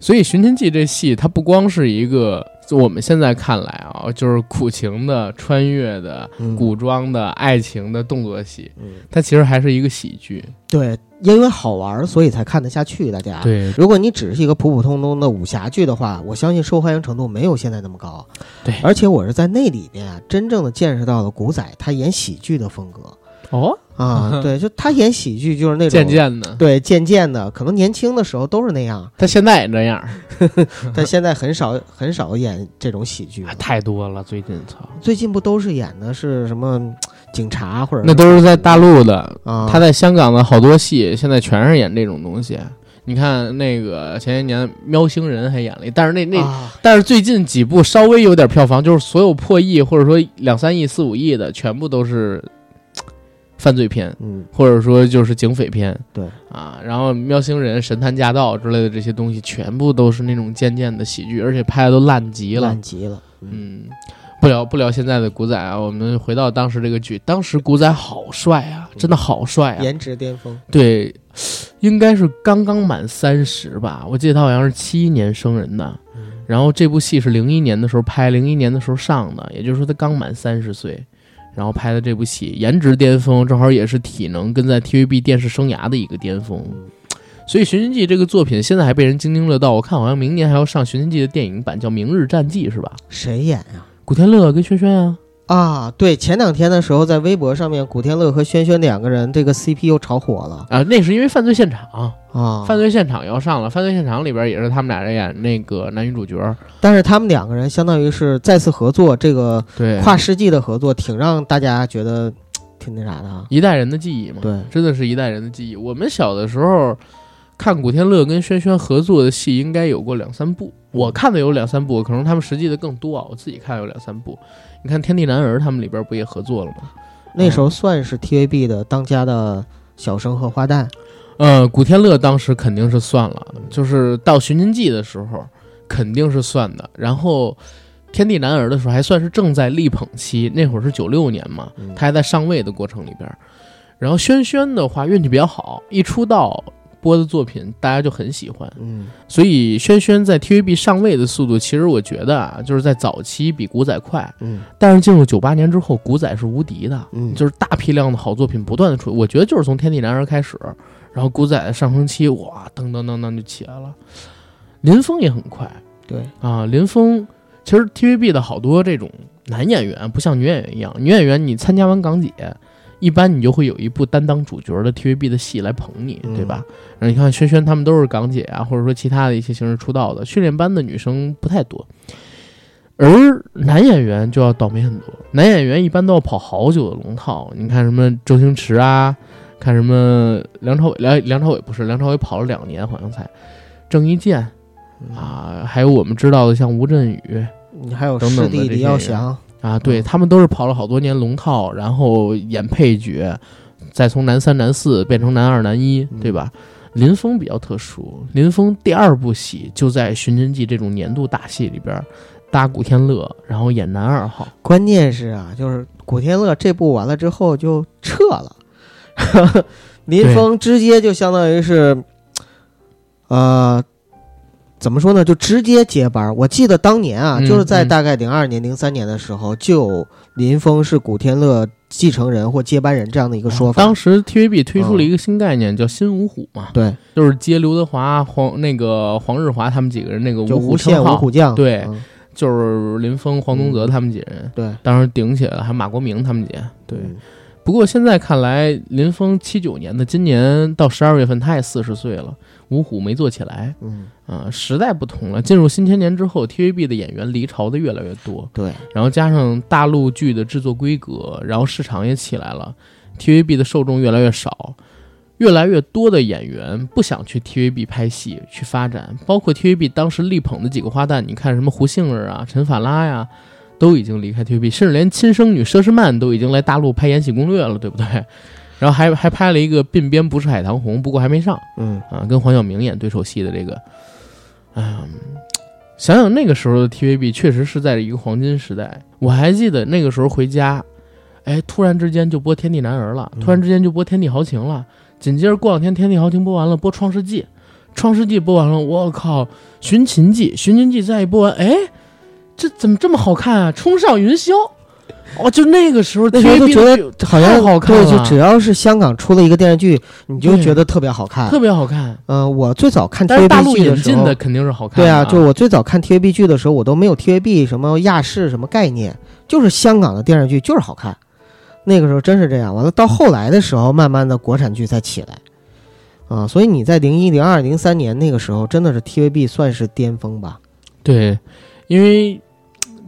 S1: 所以《寻秦记》这戏，它不光是一个我们现在看来啊，就是苦情的、穿越的、
S2: 嗯
S1: 古装的、爱情的动作戏，
S2: 嗯
S1: 它其实还是一个喜剧。
S2: 对，因为好玩，所以才看得下去。大家，
S1: 对
S2: 如果你只是一个普普通通的武侠剧的话，我相信受欢迎程度没有现在那么高。
S1: 对
S2: 而且我是在那里边啊，真正的见识到了古仔他演喜剧的风格
S1: 哦，
S2: 啊。对，就他演喜剧就是那种
S1: 渐渐的，
S2: 对渐渐的，可能年轻的时候都是那样，
S1: 他现在也这样，
S2: 但现在很少很少演这种喜剧了。
S1: 太多了。最近操，
S2: 最近不都是演的是什么警察或者
S1: 那都是在大陆的，
S2: 啊？
S1: 他在香港的好多戏，现在全是演这种东西。你看那个前些年《喵星人》还演了，但是那那、
S2: 啊
S1: 但是最近几部稍微有点票房，就是所有破亿或者说两三亿、四五亿的，全部都是犯罪片，
S2: 嗯，
S1: 或者说就是警匪片。
S2: 对
S1: 啊，然后《喵星人》《神探驾到》之类的这些东西，全部都是那种渐渐的喜剧，而且拍的都烂极了
S2: 烂。极了。嗯，
S1: 嗯，不聊不聊现在的古仔啊，我们回到当时这个剧，当时古仔好帅啊，真的好帅啊！
S2: 颜值巅峰。
S1: 对，应该是刚刚满三十吧，我记得他好像是七一年生人的。
S2: 嗯
S1: 然后这部戏是零一年的时候拍，零一年的时候上的，也就是说他刚满三十岁，然后拍的这部戏，颜值巅峰，正好也是体能跟在 TVB 电视生涯的一个巅峰。所以《寻秦记》这个作品现在还被人津津乐道，我看好像明年还要上《寻秦记》的电影版，叫《明日战记》，是吧？
S2: 谁演呀、
S1: 古天乐跟轩轩啊，
S2: 啊，对，前两天的时候在微博上面，古天乐和轩轩两个人这个 CP 又炒火了
S1: 啊，那是因为犯罪现场，
S2: 啊。
S1: 犯罪现场要上了，犯罪现场里边也是他们俩人演那个男女主角，
S2: 但是他们两个人相当于是再次合作，这个
S1: 对，
S2: 跨世纪的合作，挺让大家觉得挺那啥的啊。
S1: 一代人的记忆嘛，
S2: 对，
S1: 真的是一代人的记忆。我们小的时候看古天乐跟轩轩合作的戏，应该有过两三部。我看的有两三部，可能他们实际的更多啊。我自己看有两三部。你看《天地男儿》他们里边不也合作了吗？
S2: 那时候算是 TVB 的当家的小生和花旦。
S1: 呃，古天乐当时肯定是算了，就是到《寻秦记》的时候肯定是算的。然后《天地男儿》的时候还算是正在力捧期，那会儿是九六年嘛，
S2: 嗯
S1: 他还在上位的过程里边儿。然后轩轩的话运气比较好，一出道播的作品大家就很喜欢，
S2: 嗯。
S1: 所以轩轩在 TVB 上位的速度，其实我觉得啊，就是在早期比古仔快，
S2: 嗯。
S1: 但是进入九八年之后，古仔是无敌的，
S2: 嗯，
S1: 就是大批量的好作品不断的出，我觉得就是从《天地男儿》开始，然后古仔的上升期，哇，噔噔噔噔就起来了。林峰也很快。
S2: 对，
S1: 啊，林峰其实 TVB 的好多这种男演员不像女演员一样，女演员你参加完港姐，一般你就会有一部担当主角的 TVB 的戏来捧你，
S2: 嗯
S1: 对吧？然后你看轩轩他们都是港姐啊，或者说其他的一些形式出道的，训练班的女生不太多。而男演员就要倒霉很多，男演员一般都要跑好久的龙套。你看什么周星驰啊，看什么梁朝伟，梁梁朝伟不是梁朝伟跑了两年好像才，郑伊健
S2: 嗯，
S1: 啊，还有我们知道的像吴镇宇
S2: 你还有师弟李耀祥，
S1: 啊，对
S2: 嗯
S1: 他们都是跑了好多年龙套，然后演配角，再从男三、男四变成男二、男一，
S2: 嗯
S1: 对吧？林峰比较特殊，林峰第二部戏就在《寻秦记》这种年度大戏里边搭古天乐，然后演男二号。
S2: 关键是啊，就是古天乐这部完了之后就撤了，林峰直接就相当于是，呃，怎么说呢？就直接接班儿。我记得当年啊，
S1: 嗯
S2: 就是在
S1: 嗯
S2: 大概零二年、零三年的时候，就有林峰是古天乐继承人或接班人这样的一个说法。
S1: 当时 TVB 推出了一个新概念，叫新五虎嘛，
S2: 对，
S1: 就是接刘德华、黄那个黄日华他们几个人那个五虎
S2: 无限五，虎将。
S1: 对
S2: 嗯
S1: 就是林峰、黄宗泽他们几人，
S2: 对
S1: 当时顶起来了，还有马国明他们几人，对。
S2: 嗯
S1: 不过现在看来，林峰七九年的，今年到十二月份他也四十岁了，五虎没做起来
S2: 嗯，
S1: 啊、时代不同了。进入新千年之后，TVB 的演员离巢的越来越多，
S2: 对，
S1: 然后加上大陆剧的制作规格，然后市场也起来了，TVB 的受众越来越少，越来越多的演员不想去 TVB 拍戏去发展，包括 TVB 当时力捧的几个花旦，你看什么胡杏儿啊、陈法拉呀，都已经离开 TVB，甚至连亲生女佘诗曼都已经来大陆拍《延禧攻略》了，对不对？然后还还拍了一个《鬓边不是海棠红》，不过还没上。
S2: 嗯
S1: 啊，跟黄晓明演对手戏的这个，嗯，想想那个时候的 TVB 确实是在一个黄金时代。我还记得那个时候回家，哎，突然之间就播《天地男儿》了，
S2: 嗯
S1: 突然之间就播《天地豪情》了，紧接着过两天《天地豪情》播完了，播《创世纪》，《创世纪》播完了，我靠，《寻秦记》，《寻秦记》再一播完，哎，这怎么这么好看啊？冲上云霄，哦，就那个时候
S2: 那时候
S1: TVB
S2: 就觉得好像
S1: 好看
S2: 对，就只要是香港出了一个电视剧，你就觉得特别好看。
S1: 特别好看。
S2: 嗯、我最早看 TVB 剧的时候，
S1: 进的肯定是好看。
S2: 对啊，就我最早看 TVB 剧的时候，我都没有 TVB 什么亚视什么概念，就是香港的电视剧就是好看。那个时候真是这样。完了，到后来的时候，慢慢的国产剧才起来。啊，所以你在零一、零二、零三年那个时候，真的是 TVB 算是巅峰吧？
S1: 对，因为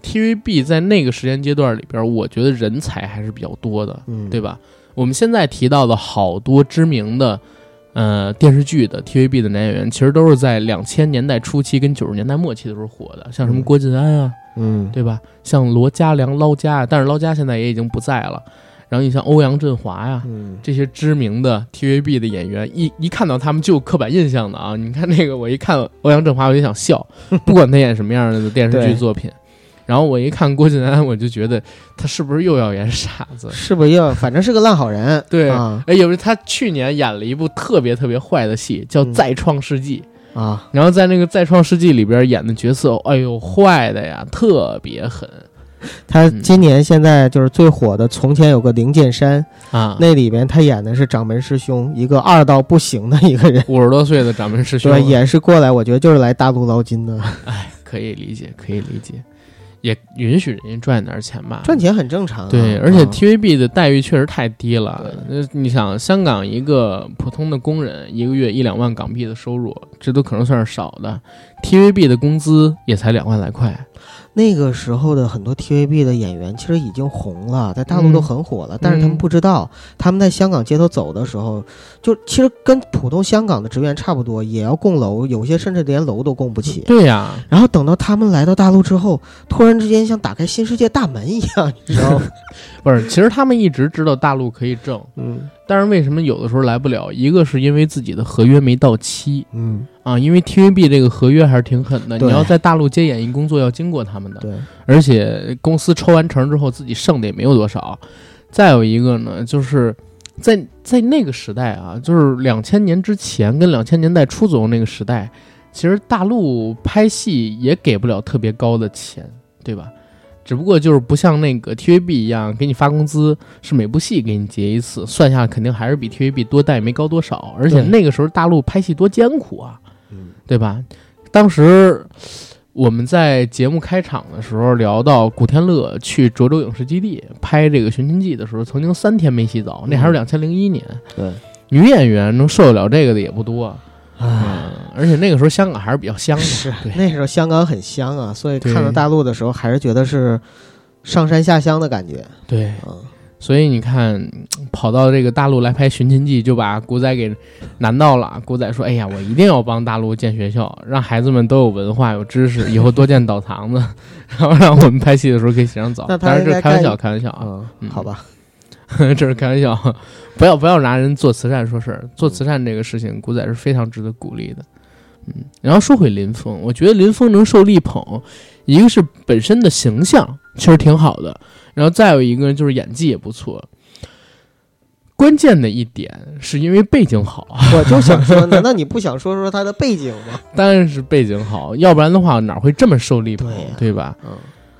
S1: TVB 在那个时间阶段里边，我觉得人才还是比较多的，
S2: 嗯，
S1: 对吧？我们现在提到的好多知名的呃电视剧的 TVB 的男演员，其实都是在两千年代初期跟九十年代末期的时候火的，像什么
S2: 嗯
S1: 郭晋安啊，
S2: 嗯，
S1: 对吧？像罗嘉良、捞家啊，但是捞家现在也已经不在了。然后你像欧阳震华呀，
S2: 嗯，
S1: 这些知名的 TVB 的演员，一一看到他们就有刻板印象的啊！你看那个，我一看欧阳震华，我就想笑，不管他演什么样的电视剧作品。然后我一看郭晋安，我就觉得他是不是又要演傻子？
S2: 是不是要反正是个烂好人？
S1: 对
S2: 啊。
S1: 哎，有他去年演了一部特别特别坏的戏，叫《
S2: 嗯
S1: 再创世纪》。
S2: 啊，
S1: 然后在那个《再创世纪》里边演的角色，哎呦，坏的呀，特别狠。
S2: 他
S1: 嗯。
S2: 今年现在就是最火的《从前有个灵剑山》，
S1: 啊！
S2: 那里边他演的是掌门师兄，一个二到不行的一个人，
S1: 五十多岁的掌门师兄。
S2: 对，，也是过来，我觉得就是来大陆捞金的，
S1: 哎，可以理解，可以理解，也允许人家赚点钱吧。
S2: 赚钱很正常啊、
S1: 对，而且
S2: 啊
S1: TVB 的待遇确实太低了。那，你想，香港一个普通的工人一个月一两万港币的收入，这都可能算是少的。TVB 的工资也才两万来块。
S2: 那个时候的很多 TVB 的演员其实已经红了，在大陆都很火了，但是他们不知道，他们在香港街头走的时候，就其实跟普通香港的职员差不多，也要供楼，有些甚至连楼都供不起。
S1: 对呀、
S2: 然后等到他们来到大陆之后，突然之间像打开新世界大门一样，你知道吗？
S1: 不是，其实他们一直知道大陆可以挣，
S2: 嗯
S1: 但是为什么有的时候来不了？一个是因为自己的合约没到期
S2: 嗯，
S1: 啊，因为 TVB 这个合约还是挺狠的，你要在大陆接演艺工作要经过他们的。
S2: 对，
S1: 而且公司抽完成之后，自己剩的也没有多少。再有一个呢，就是在在那个时代啊，就是两千年之前跟两千年代初左右那个时代，其实大陆拍戏也给不了特别高的钱，对吧？只不过就是不像那个 TVB 一样给你发工资，是每部戏给你结一次，算下来肯定还是比 TVB 多但也没高多少。而且那个时候大陆拍戏多艰苦啊，
S2: 嗯
S1: 对吧？当时我们在节目开场的时候聊到古天乐去涿州影视基地拍这个《寻秦记》的时候，曾经三天没洗澡，那还是
S2: 嗯
S1: 两千零一年。
S2: 对，
S1: 女演员能受得了这个的也不多，
S2: 唉，
S1: 嗯，而且那个时候香港还是比较香的，
S2: 是那时候香港很香啊，所以看到大陆的时候，还是觉得是上山下乡的感觉。
S1: 对，
S2: 嗯，
S1: 所以你看，跑到这个大陆来拍《寻秦记》，就把古仔给难到了。古仔说：“哎呀，我一定要帮大陆建学校，让孩子们都有文化、有知识，以后多建澡堂子，然后让我们拍戏的时候可以洗上澡。”当然这是开玩笑，开玩笑啊，
S2: 嗯，
S1: 嗯
S2: 好吧，
S1: 这是开玩笑，不要不要拿人做慈善说事儿。做慈善这个事情，古仔是非常值得鼓励的。嗯，然后说回林峰，我觉得林峰能受力捧，一个是本身的形象其实挺好的，然后再有一个就是演技也不错。关键的一点是因为背景好，
S2: 我就想说，难道你不想说说他的背景吗？
S1: 当然是背景好，要不然的话哪会这么受力捧，
S2: 对
S1: 吧？
S2: 嗯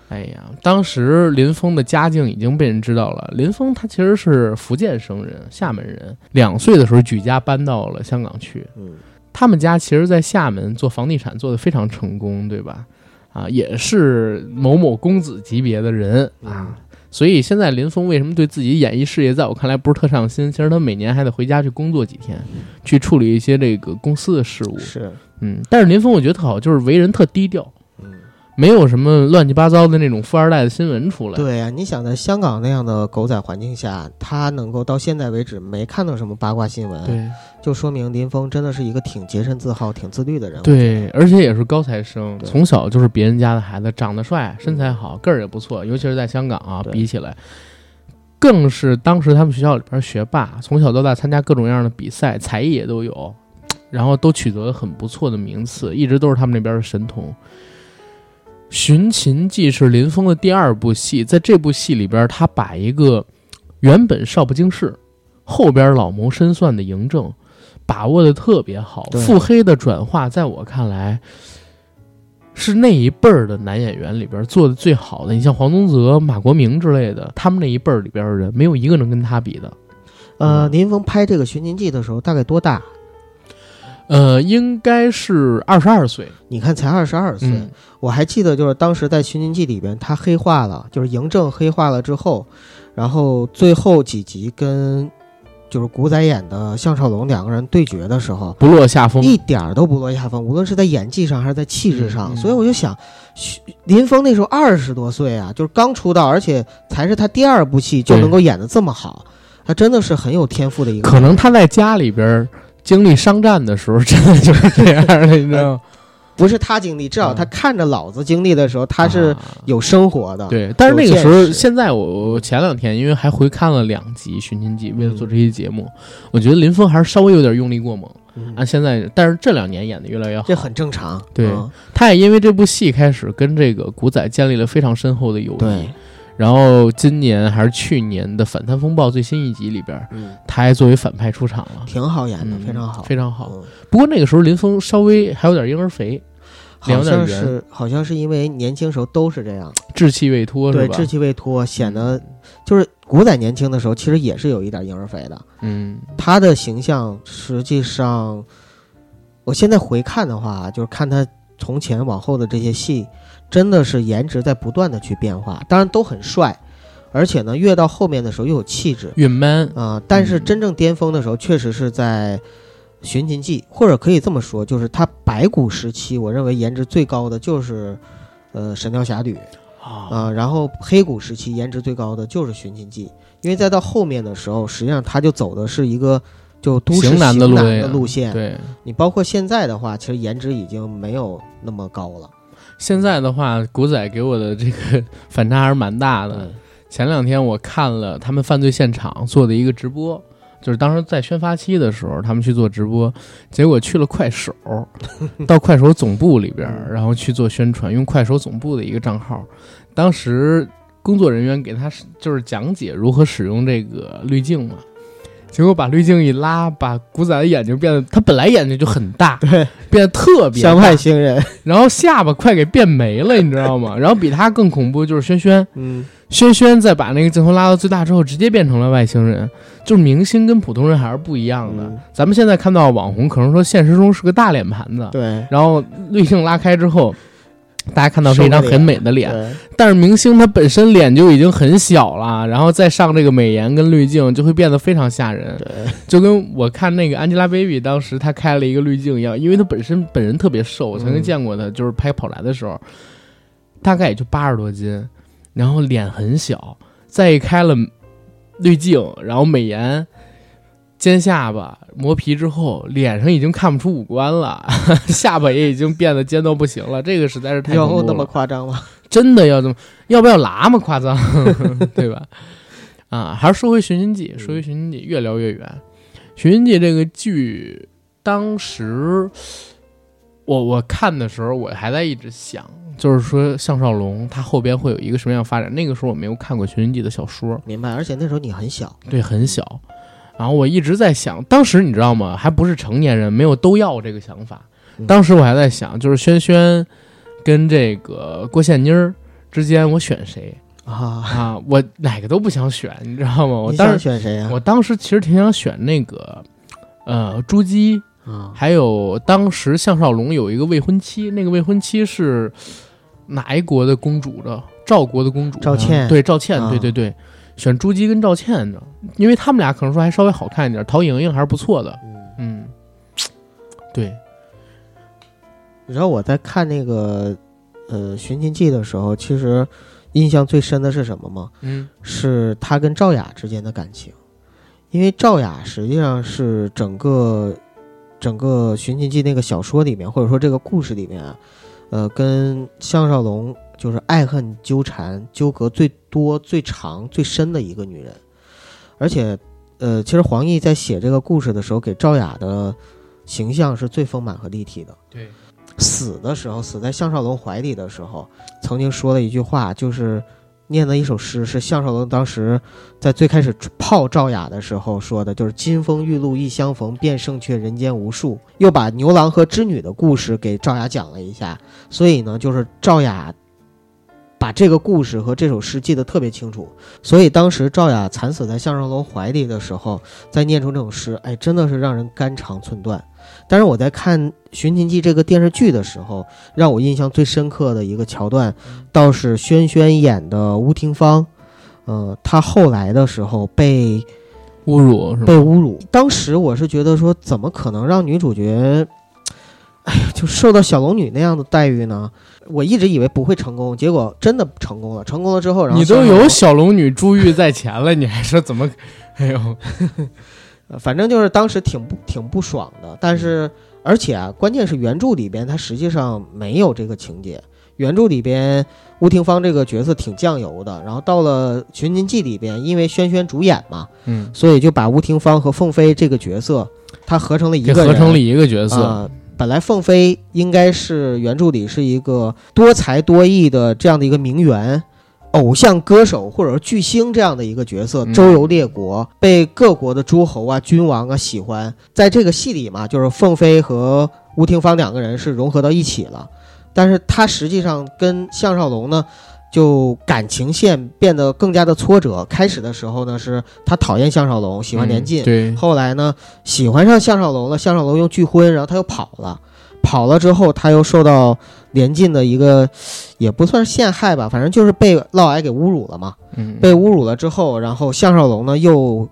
S1: 哎呀，当时林峰的家境已经被人知道了。林峰他其实是福建生人，厦门人。两岁的时候举家搬到了香港去。
S2: 嗯
S1: 他们家其实，在厦门做房地产做得非常成功，对吧？啊，也是某某公子级别的人啊。
S2: 嗯
S1: 所以现在林峰为什么对自己演艺事业，在我看来不是特上心？其实他每年还得回家去工作几天，去处理一些这个公司的事务。
S2: 是，
S1: 嗯，但是林峰我觉得特好，就是为人特低调。
S2: 嗯，
S1: 没有什么乱七八糟的那种富二代的新闻出来。
S2: 对呀、你想在香港那样的狗仔环境下，他能够到现在为止没看到什么八卦新闻，
S1: 对
S2: 就说明林峰真的是一个挺洁身自好、挺自律的人。
S1: 对，而且也是高材生，从小就是别人家的孩子，长得帅，身材好，个儿也不错，尤其是在香港啊，比起来。更是当时他们学校里边学霸，从小到大参加各种各样的比赛，才艺也都有，然后都取得了很不错的名次，一直都是他们那边的神童。《寻秦记》是林峰的第二部戏，在这部戏里边，他把一个原本少不经事，后边老谋深算的嬴政把握的特别好。腹黑的转化，在我看来是那一辈儿的男演员里边做的最好的。你像黄宗泽、马国明之类的，他们那一辈儿里边的人，没有一个能跟他比的。
S2: 呃，
S1: 嗯
S2: 林峰拍这个《寻秦记》的时候大概多大？
S1: 呃，应该是二十二岁。
S2: 你看才二十二岁，
S1: 嗯
S2: 我还记得就是当时在《寻秦记》里边，他黑化了，就是嬴政黑化了之后，然后最后几集跟就是古仔演的项少龙两个人对决的时候，
S1: 不落下风。
S2: 一点儿都不落下风，无论是在演技上还是在气质上。所以我就想，徐林峰那时候二十多岁啊，就是刚出道，而且才是他第二部戏就能够演得这么好，他真的是很有天赋的一个。
S1: 可能他在家里边儿经历商战的时候，真的就是这样的，你知道吗？
S2: 不是他经历，至少他看着老子经历的时候，他是
S1: 啊
S2: 有生活的。
S1: 对，但是那个时候，现在我我前两天因为还回看了两集《寻秦记》，为了做这期节目，我觉得林峰还是稍微有点用力过猛。
S2: 嗯
S1: 啊现在，但是这两年演的越来越好。
S2: 这很正常。
S1: 对
S2: 嗯
S1: 他也因为这部戏开始跟这个古仔建立了非常深厚的友谊。
S2: 对，
S1: 然后今年还是去年的《反贪风暴》最新一集里边，
S2: 嗯，
S1: 他还作为反派出场了，
S2: 挺好演的，
S1: 嗯
S2: 非常好，
S1: 非常好。
S2: 嗯。
S1: 不过那个时候林峰稍微还有点婴儿肥，
S2: 好像是好像是因为年轻时候都是这样，
S1: 稚气未脱，是
S2: 对，
S1: 吧？
S2: 稚气未脱，显得就是古仔年轻的时候其实也是有一点婴儿肥的。
S1: 嗯。
S2: 他的形象实际上，我现在回看的话，就是看他从前往后的这些戏，真的是颜值在不断的去变化，当然都很帅，而且呢，越到后面的时候又有气质
S1: 越 man，
S2: 啊、但是
S1: 嗯
S2: 真正巅峰的时候，确实是在《寻秦记》，或者可以这么说，就是他白骨时期，我认为颜值最高的就是。呃，《神雕侠侣》
S1: 啊
S2: 啊、然后黑谷时期颜值最高的就是《寻秦记》，因为再到后面的时候，实际上他就走的是一个就都市
S1: 型男的路线
S2: 路线。
S1: 对，
S2: 你包括现在的话，其实颜值已经没有那么高了。
S1: 现在的话，古仔给我的这个 反差还是蛮大的。
S2: 嗯
S1: 前两天我看了他们犯罪现场做的一个直播，就是当时在宣发期的时候，他们去做直播，结果去了快手，到快手总部里边，然后去做宣传，用快手总部的一个账号。当时工作人员给他就是讲解如何使用这个滤镜嘛，结果把滤镜一拉，把古仔的眼睛变得，他本来眼睛就很大，
S2: 对，
S1: 变得特别
S2: 像外星人。
S1: 然后下巴快给变没了，你知道吗？然后比他更恐怖就是轩轩，
S2: 嗯，
S1: 轩轩再把那个镜头拉到最大之后，直接变成了外星人。就是明星跟普通人还是不一样的。
S2: 嗯
S1: 咱们现在看到网红，可能说现实中是个大脸盘子，
S2: 对，
S1: 然后滤镜拉开之后，大家看到是一张很美的脸，但是明星他本身脸就已经很小了，然后再上这个美颜跟滤镜，就会变得非常吓人。
S2: 对，
S1: 就跟我看那个 Angelababy 当时她开了一个滤镜一样，因为她本身本人特别瘦，我曾经
S2: 嗯
S1: 见过她，就是拍跑男的时候，大概也就八十多斤，然后脸很小，再一开了滤镜，然后美颜。尖下巴磨皮之后，脸上已经看不出五官了，下巴也已经变得尖到不行了。这个实在是太恐怖了。
S2: 有那么夸张吗？
S1: 真的要这么，要不要拉嘛？夸张，对吧？啊，还是说回《寻秦记》，说回《寻秦记》，越聊越远。《寻秦记》这个剧，当时我我看的时候，我还在一直想，就是说项少龙他后边会有一个什么样发展。那个时候我没有看过《寻秦记》的小说，
S2: 明白。而且那时候你很小，
S1: 对，很小。然后我一直在想，当时你知道吗？还不是成年人，没有都要这个想法。
S2: 嗯
S1: 当时我还在想，就是轩轩跟这个郭羡妮儿之间，我选谁
S2: 啊。
S1: 啊？我哪个都不想选，你知道吗？我当时
S2: 选谁呀？
S1: 我当时其实挺想选那个呃朱姬，
S2: 啊，
S1: 还有当时项少龙有一个未婚妻，那个未婚妻是哪一国的公主的？赵国的公主，
S2: 赵倩
S1: 对赵倩，
S2: 啊
S1: 对对对，选朱姬跟赵倩的，因为他们俩可能说还稍微好看一点，陶莹莹还是不错的，
S2: 嗯，
S1: 嗯，对，
S2: 你知道我在看那个呃《寻秦记》的时候，其实印象最深的是什么吗？
S1: 嗯。
S2: 是他跟赵雅之间的感情，因为赵雅实际上是整个整个《寻秦记》那个小说里面，或者说这个故事里面啊，呃，跟项少龙就是爱恨纠缠、纠葛最多、最长、最深的一个女人，而且，呃，其实黄奕在写这个故事的时候，给赵雅的形象是最丰满和立体的。
S1: 对，
S2: 死的时候，死在项少龙怀里的时候，曾经说了一句话，就是，念的一首诗，是项少龙当时在最开始泡赵雅的时候说的，就是“金风玉露一相逢，便胜却人间无数”。又把牛郎和织女的故事给赵雅讲了一下，所以呢，就是赵雅把这个故事和这首诗记得特别清楚。所以当时赵雅惨死在项少龙怀里的时候，再念出这首诗，哎，真的是让人肝肠寸断。但是我在看《寻秦记》这个电视剧的时候，让我印象最深刻的一个桥段，倒是轩轩演的乌廷芳，呃，她后来的时候被
S1: 侮辱？
S2: 被侮辱。当时我是觉得说，怎么可能让女主角，哎呀，就受到小龙女那样的待遇呢？我一直以为不会成功，结果真的成功了。成功了之后，然后
S1: 你都有小龙女珠玉在前了，你还说怎么？哎呦，
S2: 呃，反正就是当时挺不挺不爽的，但是而且啊，关键是原著里边它实际上没有这个情节。原著里边吴廷芳这个角色挺酱油的，然后到了《寻秦记》里边，因为轩轩主演嘛，
S1: 嗯，
S2: 所以就把吴廷芳和凤飞这个角色，他合成了一个人，
S1: 合成了一个角色，
S2: 呃本来凤飞应该是原著里是一个多才多艺的这样的一个名媛。偶像歌手或者是巨星这样的一个角色，
S1: 嗯
S2: 周游列国，被各国的诸侯啊、君王啊喜欢。在这个戏里嘛，就是凤飞和吴廷芳两个人是融合到一起了，但是他实际上跟项少龙呢，就感情线变得更加的挫折。开始的时候呢，是他讨厌项少龙，喜欢连晋，
S1: 嗯对，
S2: 后来呢，喜欢上项少龙了，项少龙又拒婚，然后他又跑了。跑了之后，他又受到连晋的一个，也不算是陷害吧，反正就是被嫪毐给侮辱了嘛。
S1: 嗯，
S2: 被侮辱了之后，然后项少龙呢又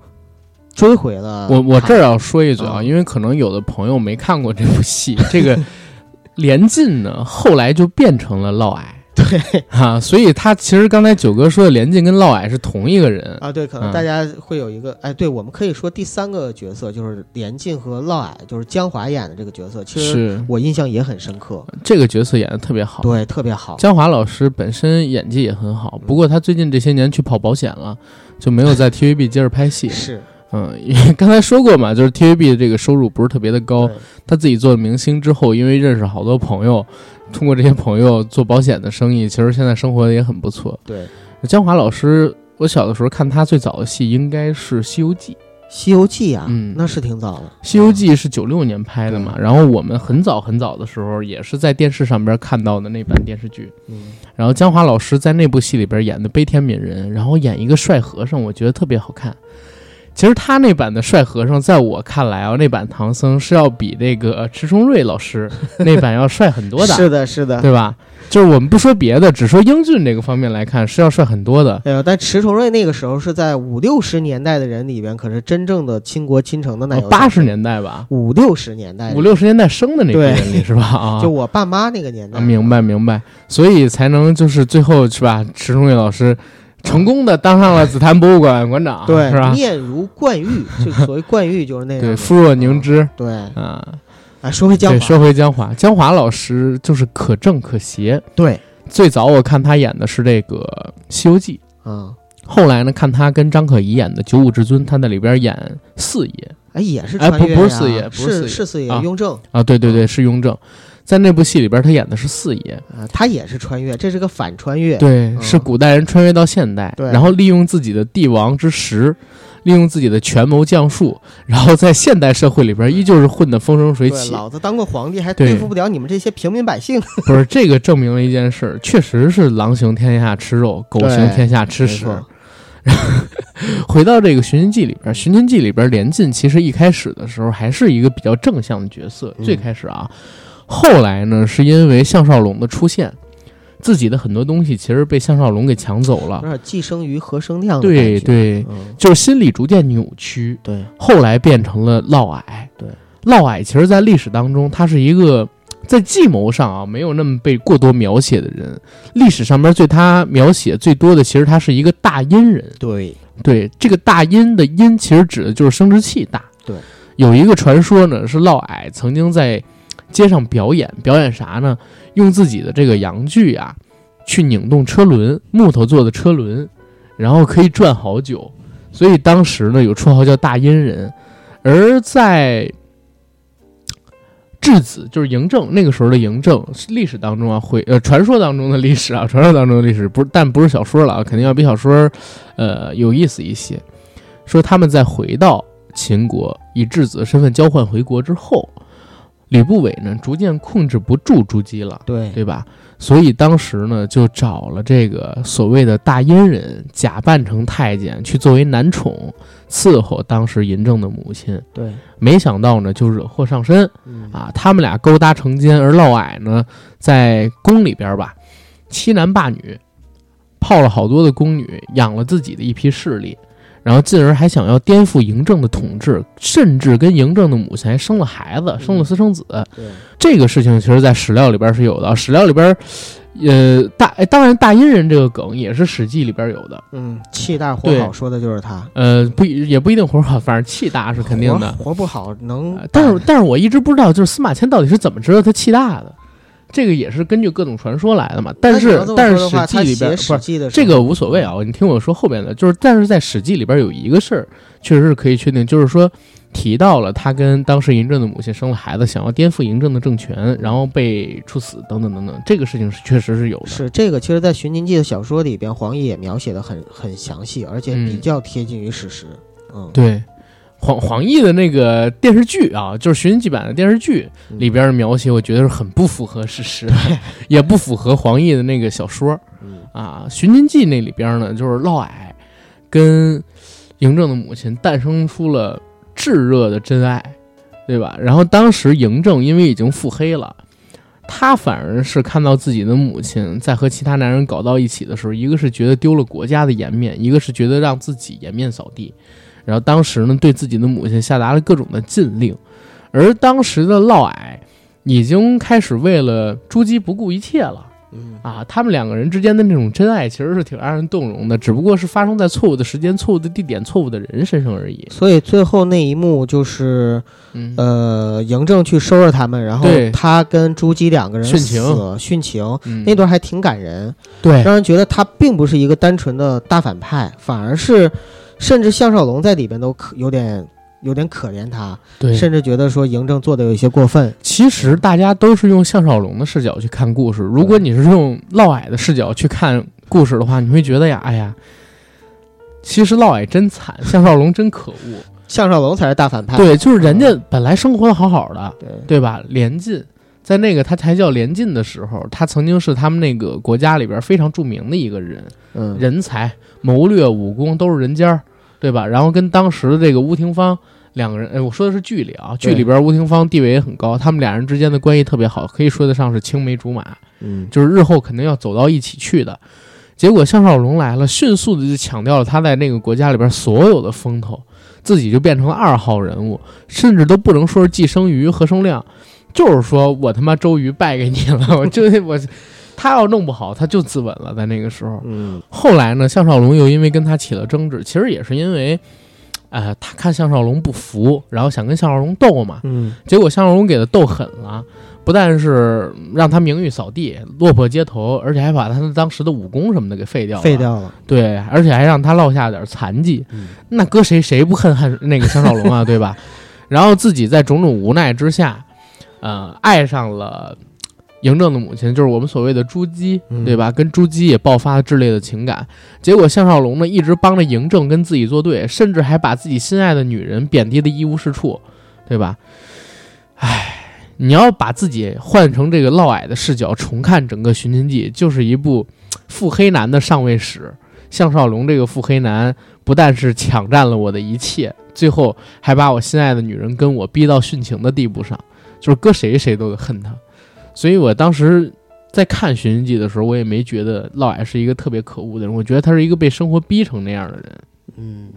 S2: 追回了
S1: 我我这儿要说一嘴啊，
S2: 嗯
S1: 因为可能有的朋友没看过这部戏，这个 连晋呢后来就变成了嫪毐。
S2: 对
S1: 啊，所以他其实刚才九哥说的连晋跟嫪毐是同一个人，
S2: 啊，对，可能
S1: 嗯
S2: 大家会有一个，哎，对，我们可以说第三个角色就是连晋和嫪毐，就是江华演的这个角色，其实我印象也很深刻，
S1: 这个角色演的特别好。
S2: 对，特别好。
S1: 江华老师本身演技也很好，不过他最近这些年去跑保险了，就没有在 TVB 接着拍戏。
S2: 是
S1: 嗯，因 为刚才说过嘛，就是 TVB 的这个收入不是特别的高。他自己做了明星之后，因为认识好多朋友，通过这些朋友做保险的生意，其实现在生活的也很不错。
S2: 对，
S1: 江华老师，我小的时候看他最早的戏应该是《西游记》，《《
S2: 西游记》啊，
S1: 嗯
S2: 那是挺早的，
S1: 西游记》是九六年拍的嘛，然后我们很早很早的时候也是在电视上边看到的那版电视剧。
S2: 嗯，
S1: 然后江华老师在那部戏里边演的悲天悯人，然后演一个帅和尚，我觉得特别好看。其实他那版的帅和尚，在我看来啊，那版唐僧是要比那个迟重瑞老师 那版要帅很多的，
S2: 是的，是的。
S1: 对吧？就是我们不说别的，只说英俊这个方面来看，是要帅很多的。
S2: 哎呦，但迟重瑞那个时候是在五六十年代的人里边，可是真正的倾国倾城的奶油。
S1: 哦八十、年代吧，
S2: 五六十年代，
S1: 五六十年代生的那批
S2: 对
S1: 人里是吧？啊，
S2: 就我爸妈那个年代。
S1: 啊明白明白，所以才能就是最后是吧？迟重瑞老师成功的当上了紫檀博物馆馆长，
S2: 对，
S1: 是吧？
S2: 面如冠玉，就所谓冠玉就是那样。
S1: 对，肤若凝脂。
S2: 对，
S1: 啊。
S2: 啊，说回江
S1: 对，
S2: 华，
S1: 说回江华，江华老师就是可正可邪。
S2: 对，
S1: 最早我看他演的是这个《西游记》，
S2: 啊，
S1: 后来呢，看他跟张可颐演的《九五至尊》，他在里边演四爷。
S2: 哎，也是
S1: 哎不不是四爷不是四
S2: 是
S1: 爷
S2: 是四爷
S1: 啊。
S2: 雍正。
S1: 啊，对对对，是雍正。在那部戏里边，他演的是四爷，
S2: 啊，他也是穿越，这是个反穿越。
S1: 对，
S2: 嗯
S1: 是古代人穿越到现代，然后利用自己的帝王之实，利用自己的权谋将术，然后在现代社会里边依旧是混得风生水，起。
S2: 老子当过皇帝，还
S1: 对
S2: 对付不了你们这些平民百姓。
S1: 不是这个证明了一件事，确实是狼行天下吃肉，狗行天下吃屎。
S2: 没错
S1: 回到这个《寻秦记》里边，《寻秦记》里边连晋其实一开始的时候还是一个比较正向的角色，
S2: 嗯
S1: 最开始啊，后来呢是因为项少龙的出现，自己的很多东西其实被项少龙给抢走了
S2: 有
S1: 了，
S2: 点寄生于何生亮的
S1: 对。对，
S2: 嗯，
S1: 就是心理逐渐扭曲，
S2: 对，
S1: 后来变成了嫪毐。
S2: 对，
S1: 嫪毐其实在历史当中，他是一个在计谋上啊没有那么被过多描写的人。历史上面对他描写最多的，其实他是一个大阴人。
S2: 对，
S1: 对，这个大阴的阴，其实指的就是生殖器大。
S2: 对，
S1: 有一个传说呢，是嫪毐曾经在街上表演，表演啥呢？用自己的这个阳具啊，去拧动车轮，木头做的车轮，然后可以转好久。所以当时呢，有绰号叫大阴人。而在质子就是嬴政，那个时候的嬴政，历史当中啊，会呃传说当中的历史啊，传说当中的历史不是，但不是小说了啊，肯定要比小说，呃有意思一些。说他们在回到秦国，以质子的身份交换回国之后，吕不韦呢逐渐控制不住朱姬了，
S2: 对
S1: 对吧？所以当时呢，就找了这个所谓的大阉人，假扮成太监，去作为男宠伺候当时嬴政的母亲。
S2: 对，
S1: 没想到呢，就惹祸上身
S2: 嗯
S1: 啊！他们俩勾搭成奸，而嫪毐呢，在宫里边吧，欺男霸女，泡了好多的宫女，养了自己的一批势力，然后进而还想要颠覆嬴政的统治，甚至跟嬴政的母亲还生了孩子，生了私生子。
S2: 对，
S1: 这个事情其实，在史料里边是有的。史料里边，呃，大哎当然大殷人这个梗也是《史记》里边有的。
S2: 嗯，气大活好说的就是他，
S1: 呃，不也不一定活好，反正气大是肯定的。
S2: 活活不好能
S1: 呃，但是但是我一直不知道，就是司马迁到底是怎么知道他气大的，这个也是根据各种传说来的嘛。但是但是《史记》里边不是这个无所谓啊，你听我说后边的，就是但是在《史记》里边有一个事儿，确实是可以确定，就是说提到了他跟当时嬴政的母亲生了孩子，想要颠覆嬴政的政权，然后被处死等等等等，这个事情是确实是有的。
S2: 是这个，其实，在《寻秦记》的小说里边，黄奕也描写的很很详细，而且比
S1: 嗯
S2: 较贴近于史实。嗯，
S1: 对，黄黄奕的那个电视剧啊，就是《寻秦记》版的电视剧
S2: 嗯
S1: 里边的描写，我觉得是很不符合事实，也不符合黄奕的那个小说
S2: 嗯
S1: 啊。《寻秦记》那里边呢，就是嫪毐跟嬴政的母亲诞生出了炙热的真爱，对吧？然后当时嬴政因为已经腹黑了。他反而是看到自己的母亲在和其他男人搞到一起的时候，一个是觉得丢了国家的颜面，一个是觉得让自己颜面扫地。然后当时呢，对自己的母亲下达了各种的禁令，而当时的嫪毐已经开始为了朱姬不顾一切了。
S2: 嗯。
S1: 啊！他们两个人之间的那种真爱其实是挺让人动容的，只不过是发生在错误的时间、错误的地点、错误的人身上而已。
S2: 所以最后那一幕就是，
S1: 嗯，
S2: 呃，嬴政去收拾他们，然后他跟朱姬两个人
S1: 殉情。
S2: 殉情，
S1: 嗯。
S2: 那段还挺感人，
S1: 对。
S2: 让人觉得他并不是一个单纯的大反派，反而是，甚至项少龙在里边都可有点有点可怜他，
S1: 对，
S2: 甚至觉得说嬴政做的有一些过分。
S1: 其实大家都是用项少龙的视角去看故事。如果你是用嫪毐的视角去看故事的话，你会觉得呀，哎呀，其实嫪毐真惨，项少龙真可恶。
S2: 项少龙才是大反派。
S1: 对，就是人家本来生活的好好的，
S2: 对
S1: 对吧？连晋在那个他才叫连晋的时候，他曾经是他们那个国家里边非常著名的一个人，
S2: 嗯，
S1: 人才、谋略、武功都是人尖儿，对吧？然后跟当时的这个吴廷芳两个人，哎，我说的是剧里啊，剧里边吴廷芳地位也很高，他们俩人之间的关系特别好，可以说得上是青梅竹马，
S2: 嗯，
S1: 就是日后肯定要走到一起去的。结果项少龙来了，迅速的就抢掉了他在那个国家里边所有的风头，自己就变成了二号人物，甚至都不能说是寄生于何生亮，就是说我他妈周瑜败给你了，我就我他要弄不好他就自刎了，在那个时候。
S2: 嗯
S1: 后来呢，项少龙又因为跟他起了争执，其实也是因为，呃，他看项少龙不服，然后想跟项少龙斗嘛，
S2: 嗯
S1: 结果项少龙给他斗狠了，不但是让他名誉扫地、落魄街头，而且还把他当时的武功什么的给废掉了。
S2: 废。掉了。
S1: 对，而且还让他落下点残疾。
S2: 嗯
S1: 那搁谁谁不恨恨那个项少龙啊，对吧？然后自己在种种无奈之下，呃，爱上了嬴政的母亲，就是我们所谓的朱姬，
S2: 嗯
S1: 对吧？跟朱姬也爆发了炽烈的情感。结果项少龙呢，一直帮着嬴政跟自己作对，甚至还把自己心爱的女人贬低的一无是处，对吧？唉，你要把自己换成这个嫪毐的视角重看整个《寻秦记》，就是一部腹黑男的上位史。项少龙这个腹黑男，不但是抢占了我的一切，最后还把我心爱的女人跟我逼到殉情的地步上，就是搁谁谁都得恨他。所以我当时在看《寻秦记》的时候，我也没觉得嫪毐是一个特别可恶的人，我觉得他是一个被生活逼成那样的人。
S2: 嗯，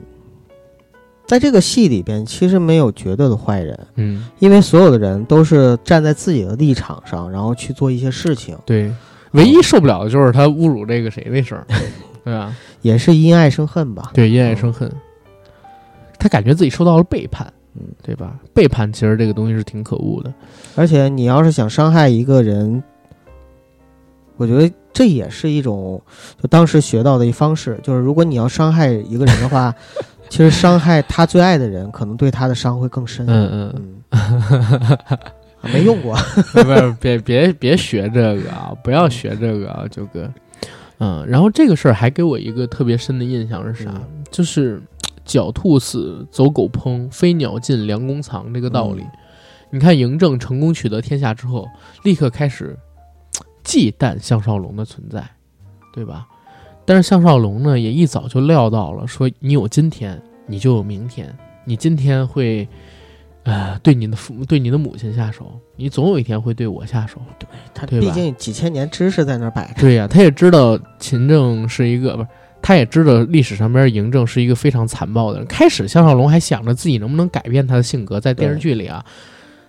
S2: 在这个戏里边，其实没有绝对的坏人，
S1: 嗯，
S2: 因为所有的人都是站在自己的立场上，然后去做一些事情，
S1: 对，唯一受不了的就是他侮辱这个谁那事儿，对吧？
S2: 也是因爱生恨吧。
S1: 对，因爱生恨，他感觉自己受到了背叛，
S2: 嗯，
S1: 对吧？背叛其实这个东西是挺可恶的。
S2: 而且你要是想伤害一个人，我觉得这也是一种就当时学到的一方式，就是如果你要伤害一个人的话，其实伤害他最爱的人，可能对他的伤会更深。
S1: 嗯嗯，
S2: 嗯，没用过。
S1: 不是，别别别学这个啊！不要学这个啊，九哥。嗯，然后这个事儿还给我一个特别深的印象是啥？
S2: 嗯
S1: 就是狡兔死，走狗烹；飞鸟尽，良弓藏。这个道理。
S2: 嗯
S1: 你看嬴政成功取得天下之后，立刻开始忌惮项少龙的存在，对吧？但是项少龙呢，也一早就料到了，说你有今天，你就有明天。你今天会，呃，对你的父母、对你的母亲下手，你总有一天会对我下手。
S2: 他
S1: 对他
S2: 毕竟几千年知识在那儿摆着。
S1: 对呀、他也知道秦政是一个不是，他也知道历史上边嬴政是一个非常残暴的人。开始项少龙还想着自己能不能改变他的性格，在电视剧里啊，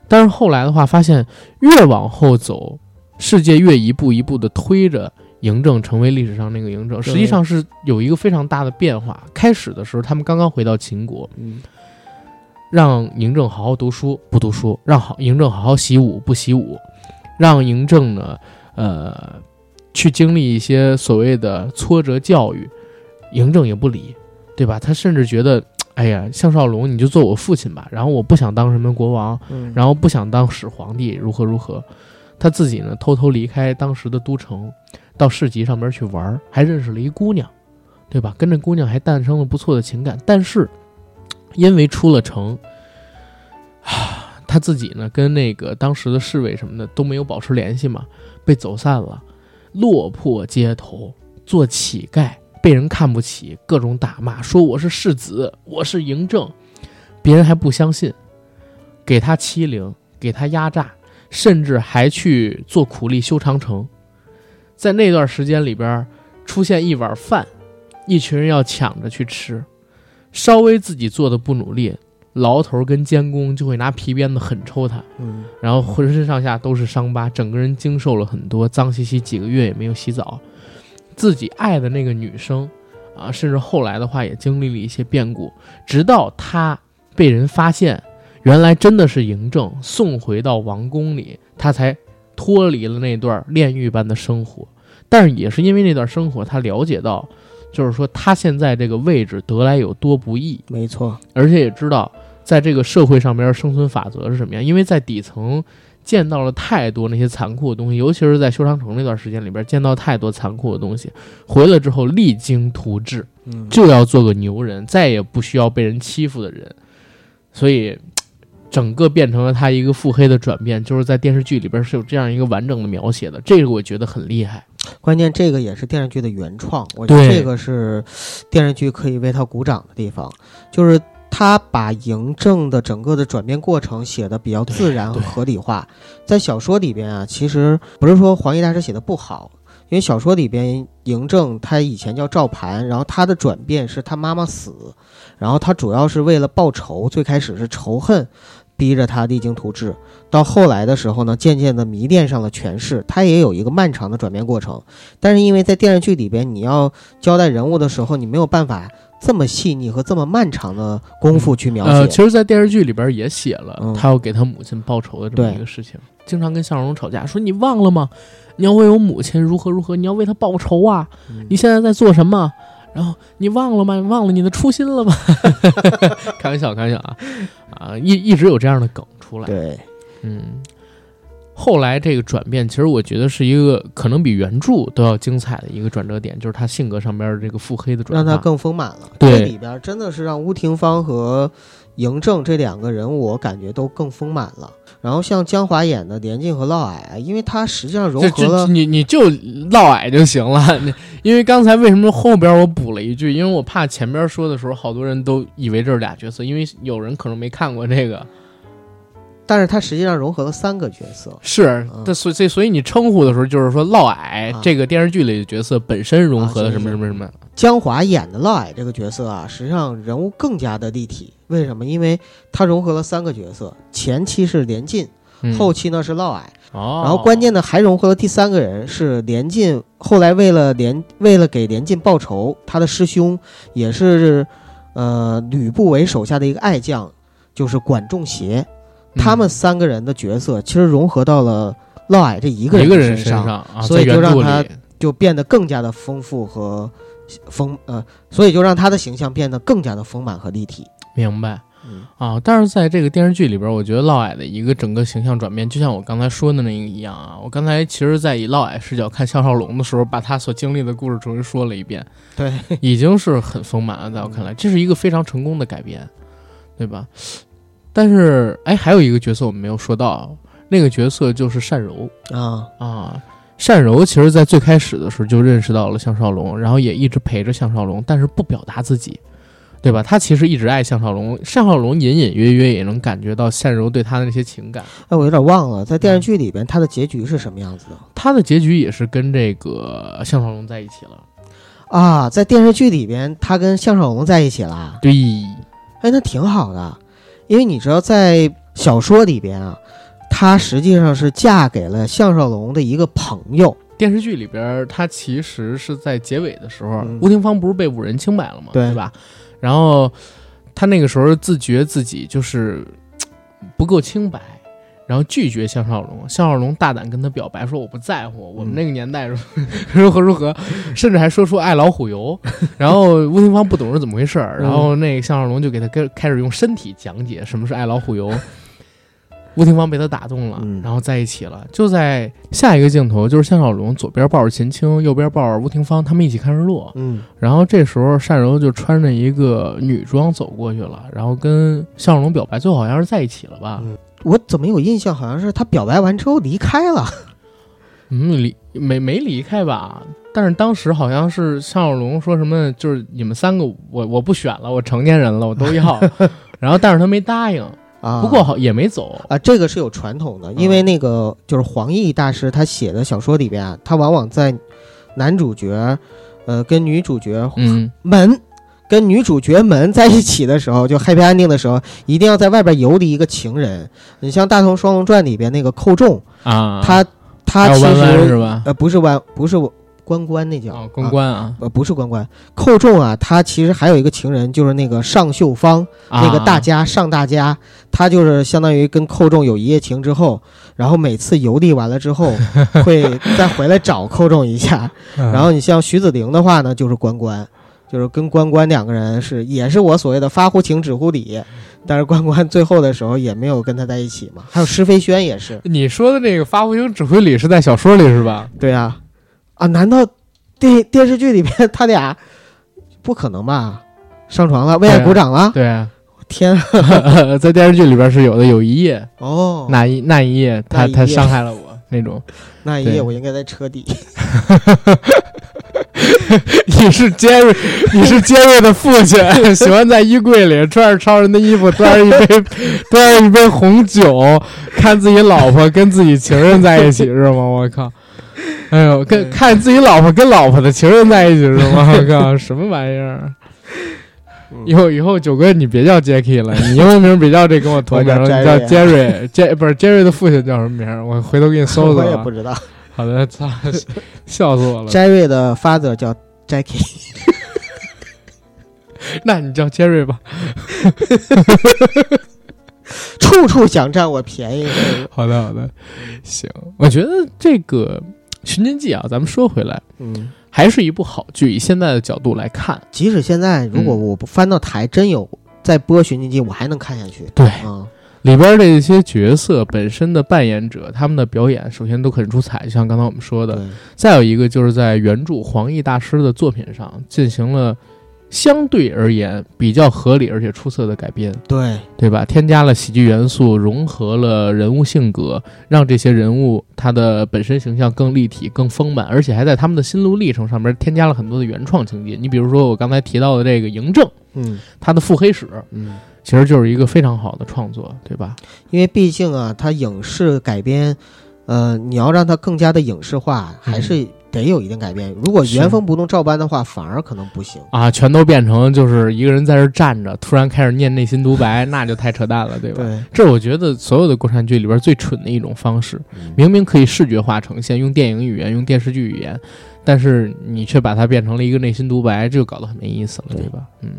S1: 但是后来的话，发现越往后走，世界越一步一步的推着嬴政成为历史上那个嬴政，实际上是有一个非常大的变化。开始的时候，他们刚刚回到秦国，
S2: 嗯，
S1: 让嬴政好好读书，不读书；让好嬴政好好习武，不习武；让嬴政呢，呃，去经历一些所谓的挫折教育，嬴政也不理，对吧？他甚至觉得，哎呀，项少龙你就做我父亲吧，然后我不想当什么国王，
S2: 嗯
S1: 然后不想当始皇帝，如何如何。他自己呢，偷偷离开当时的都城，到市集上边去玩，还认识了一姑娘，对吧？跟这姑娘还诞生了不错的情感。但是，因为出了城，啊，他自己呢跟那个当时的侍卫什么的都没有保持联系嘛，被走散了，落魄街头，做乞丐，被人看不起，各种打骂，说我是世子，我是嬴政，别人还不相信，给他欺凌，给他压榨，甚至还去做苦力修长城。在那段时间里边，出现一碗饭，一群人要抢着去吃，稍微自己做的不努力，牢头跟监工就会拿皮鞭子狠抽他，
S2: 嗯
S1: 然后浑身上下都是伤疤，整个人经受了很多，脏兮兮，几个月也没有洗澡。自己爱的那个女生啊，甚至后来的话也经历了一些变故，直到他被人发现，原来真的是嬴政，送回到王宫里，他才脱离了那段炼狱般的生活。但是也是因为那段生活，他了解到，就是说他现在这个位置得来有多不易，
S2: 没错，
S1: 而且也知道在这个社会上边生存法则是什么样，因为在底层见到了太多那些残酷的东西，尤其是在修长城那段时间里边见到太多残酷的东西，回来之后励精图治，
S2: 嗯，
S1: 就要做个牛人，再也不需要被人欺负的人，所以。整个变成了他一个腹黑的转变，就是在电视剧里边是有这样一个完整的描写的，这个我觉得很厉害。
S2: 关键这个也是电视剧的原创，我觉得这个是电视剧可以为他鼓掌的地方，就是他把嬴政的整个的转变过程写的比较自然和合理化。在小说里边啊，其实不是说黄易大师写的不好，因为小说里边嬴政他以前叫赵盘，然后他的转变是他妈妈死，然后他主要是为了报仇，最开始是仇恨。逼着他励精图治，到后来的时候呢，渐渐的迷恋上了权势，他也有一个漫长的转变过程。但是因为在电视剧里边，你要交代人物的时候，你没有办法这么细腻和这么漫长的功夫去描写。
S1: 呃，其实，在电视剧里边也写了
S2: 嗯
S1: 他要给他母亲报仇的这么一个事情，经常跟向荣吵架，说你忘了吗？你要为我母亲如何如何，你要为她报仇啊！
S2: 嗯
S1: 你现在在做什么？然后你忘了吗？你忘了你的初心了吗？开玩笑，开玩笑啊！啊，一一直有这样的梗出来。
S2: 对，
S1: 嗯，后来这个转变，其实我觉得是一个可能比原著都要精彩的一个转折点，就是他性格上边的这个腹黑的转化。
S2: 让他更丰满了。
S1: 对
S2: 这里边真的是让乌廷芳和嬴政这两个人物，我感觉都更丰满了。然后像江华演的连晋和嫪毐啊，因为他实际上融合了
S1: 你你就嫪毐就行了。你因为刚才为什么后边我补了一句？因为我怕前边说的时候，好多人都以为这是俩角色，因为有人可能没看过这个。
S2: 但是他实际上融合了三个角色。
S1: 是所以所以你称呼的时候，就是说嫪毐
S2: 啊
S1: 这个电视剧里的角色本身融合了
S2: 啊
S1: 什么什么什么。
S2: 江华演的嫪毐这个角色啊，实际上人物更加的立体。为什么？因为他融合了三个角色，前期是连晋，
S1: 嗯
S2: 后期呢是嫪毐，
S1: 哦，
S2: 然后关键呢还融合了第三个人是连晋。后来为了连为了给连晋报仇，他的师兄也是呃吕不韦手下的一个爱将，就是管仲邪。他们三个人的角色其实融合到了嫪毐这一
S1: 一
S2: 个人
S1: 身
S2: 上，
S1: 上啊，
S2: 所以就让他就变得更加的丰富和丰呃，所以就让他的形象变得更加的丰满和立体。
S1: 明白。
S2: 嗯
S1: 啊。但是在这个电视剧里边，我觉得嫪毐的一个整个形象转变，就像我刚才说的那个一样啊。我刚才其实，在以嫪毐视角看项少龙的时候，把他所经历的故事重新说了一遍，
S2: 对，
S1: 已经是很丰满了。在我看来，这是一个非常成功的改编，对吧？但是，哎，还有一个角色我们没有说到，那个角色就是单柔。
S2: 啊，
S1: 啊，单柔其实在最开始的时候就认识到了项少龙，然后也一直陪着项少龙，但是不表达自己，对吧？他其实一直爱项少龙，项少龙隐隐约约也能感觉到单柔对他的那些情感。
S2: 哎，我有点忘了，在电视剧里边他的结局是什么样子的
S1: 他的结局也是跟这个项少龙在一起了。
S2: 啊？在电视剧里边，他跟项少龙在一起了，
S1: 对，
S2: 哎，那挺好的，因为你知道，在小说里边啊，她实际上是嫁给了项少龙的一个朋友，
S1: 电视剧里边她其实是在结尾的时候，
S2: 嗯
S1: 吴廷芳不是被五人清白了吗？
S2: 对
S1: 吧？然后她那个时候自觉自己就是不够清白，然后拒绝项少龙。项少龙大胆跟他表白说：“我不在乎，我们那个年代如 如何如何，甚至还说出爱老虎油。”然后吴廷芳不懂是怎么回事儿，然后那个项少龙就给他跟开始用身体讲解什么是爱老虎油。吴廷芳被他打动了，
S2: 嗯
S1: 然后在一起了。就在下一个镜头，就是项少龙左边抱着秦青，右边抱着吴廷芳，他们一起看日落。
S2: 嗯，
S1: 然后这时候单柔就穿着一个女装走过去了，然后跟项少龙表白，最后好像是在一起了吧？
S2: 嗯我怎么有印象，好像是他表白完之后离开了，
S1: 嗯，离没没离开吧？但是当时好像是项少龙说什么，就是你们三个我我不选了，我成年人了，我都要。然后但是他没答应，
S2: 啊，
S1: 不过好也没走。
S2: 啊，这个是有传统的，因为那个就是黄奕大师他写的小说里边啊，他往往在男主角，呃，跟女主角
S1: 嗯
S2: 们。跟女主角们在一起的时候，就 happy ending 的时候，一定要在外边游离一个情人。你像《大同双龙传》里边那个寇仲，
S1: 啊，
S2: 他他其实？呃不是弯不是关关那叫
S1: 哦，关关啊，
S2: 呃不是关关，寇仲啊，他其实还有一个情人，就是那个尚秀芳，那个大
S1: 啊
S2: 家尚大家，他就是相当于跟寇仲有一夜情之后，然后每次游历完了之后，会再回来找寇仲一下。
S1: 嗯
S2: 然后你像徐子凌的话呢，就是关关，就是跟关关两个人是也是我所谓的发乎情止乎礼，但是关关最后的时候也没有跟他在一起嘛。还有施飞轩也是，
S1: 你说的那个发乎情止乎礼是在小说里是吧？
S2: 对啊，啊，难道电电视剧里边他俩不可能吧？上床了，为爱鼓掌了，
S1: 对啊，
S2: 天啊！
S1: 在电视剧里边是有的，有一夜，
S2: 哦，
S1: 那一那一夜他他伤害了我那种。对
S2: 那一夜我应该在车底。
S1: 你是杰瑞，你是杰瑞的父亲，喜欢在衣柜里穿着超人的衣服，端着一杯端着一杯红酒，看自己老婆跟自己情人在一起是吗？我靠！哎呦，跟看自己老婆跟老婆的情人在一起是吗？我靠，什么玩意儿？以后以后九哥你别叫 Jacky 了，你英文名别叫这，跟我同名，
S2: 我叫
S1: 你叫
S2: Jerry
S1: 杰不是 Jerry 的父亲叫什么名儿？我回头给你搜搜啊
S2: 我也不。知道。
S1: 好的，操，笑死我了。
S2: Jerry 的 father 叫 Jackie，
S1: 那你叫 Jerry 吧。
S2: 处处想占我便宜。
S1: 好的，好的，行。我觉得这个《寻秦记》啊，咱们说回来，
S2: 嗯，
S1: 还是一部好剧。以现在的角度来看，
S2: 即使现在如果
S1: 嗯
S2: 我不翻到台真有在播《寻秦记》，我还能看下去。
S1: 对
S2: 啊，
S1: 里边的一些角色本身的扮演者，他们的表演首先都很出彩，就像刚才我们说的。再有一个就是在原著黄奕大师的作品上进行了相对而言比较合理而且出色的改编。
S2: 对，
S1: 对吧？添加了喜剧元素，融合了人物性格，让这些人物他的本身形象更立体、更丰满，而且还在他们的心路历程上面添加了很多的原创情节。你比如说我刚才提到的这个嬴政，
S2: 嗯
S1: 他的腹黑史
S2: 嗯，
S1: 其实就是一个非常好的创作，对吧？
S2: 因为毕竟啊，他影视改编，呃，你要让它更加的影视化，还是得有一定改变。如果原封不动照搬的话，反而可能不行。
S1: 啊，全都变成就是一个人在这儿站着，突然开始念内心独白，那就太扯淡了，对吧？
S2: 对，
S1: 这我觉得所有的国产剧里边最蠢的一种方式。明明可以视觉化呈现，用电影语言、用电视剧语言，但是你却把它变成了一个内心独白，这就搞得很没意思了，
S2: 对
S1: 对吧？嗯，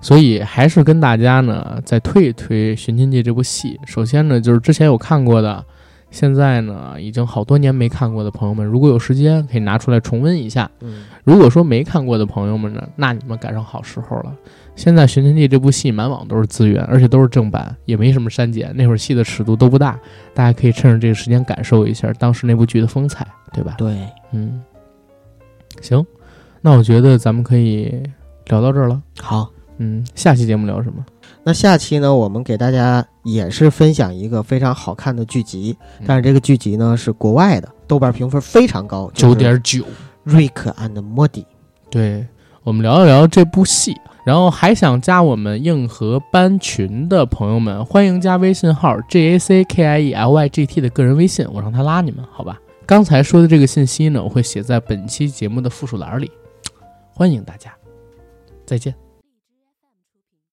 S1: 所以还是跟大家呢再推一推《寻秦记》这部戏。首先呢，就是之前有看过的，现在呢，已经好多年没看过的朋友们，如果有时间可以拿出来重温一下。
S2: 嗯，
S1: 如果说没看过的朋友们呢，那你们赶上好时候了。现在《寻秦记》这部戏满网都是资源，而且都是正版，也没什么删减。那会儿戏的尺度都不大，大家可以趁着这个时间感受一下当时那部剧的风采，对吧？
S2: 对，
S1: 嗯，行，那我觉得咱们可以聊到这儿了。
S2: 好。
S1: 嗯，下期节目聊什么？
S2: 那下期呢，我们给大家也是分享一个非常好看的剧集，但是这个剧集呢是国外的，豆瓣评分非常高，
S1: 九点九。
S2: 瑞克 and 莫迪，
S1: 对我们聊一聊这部戏。然后还想加我们硬核班群的朋友们，欢迎加微信号 j a c k i e l y g t 的个人微信，我让他拉你们，好吧？刚才说的这个信息呢，我会写在本期节目的附属栏里，欢迎大家，再见。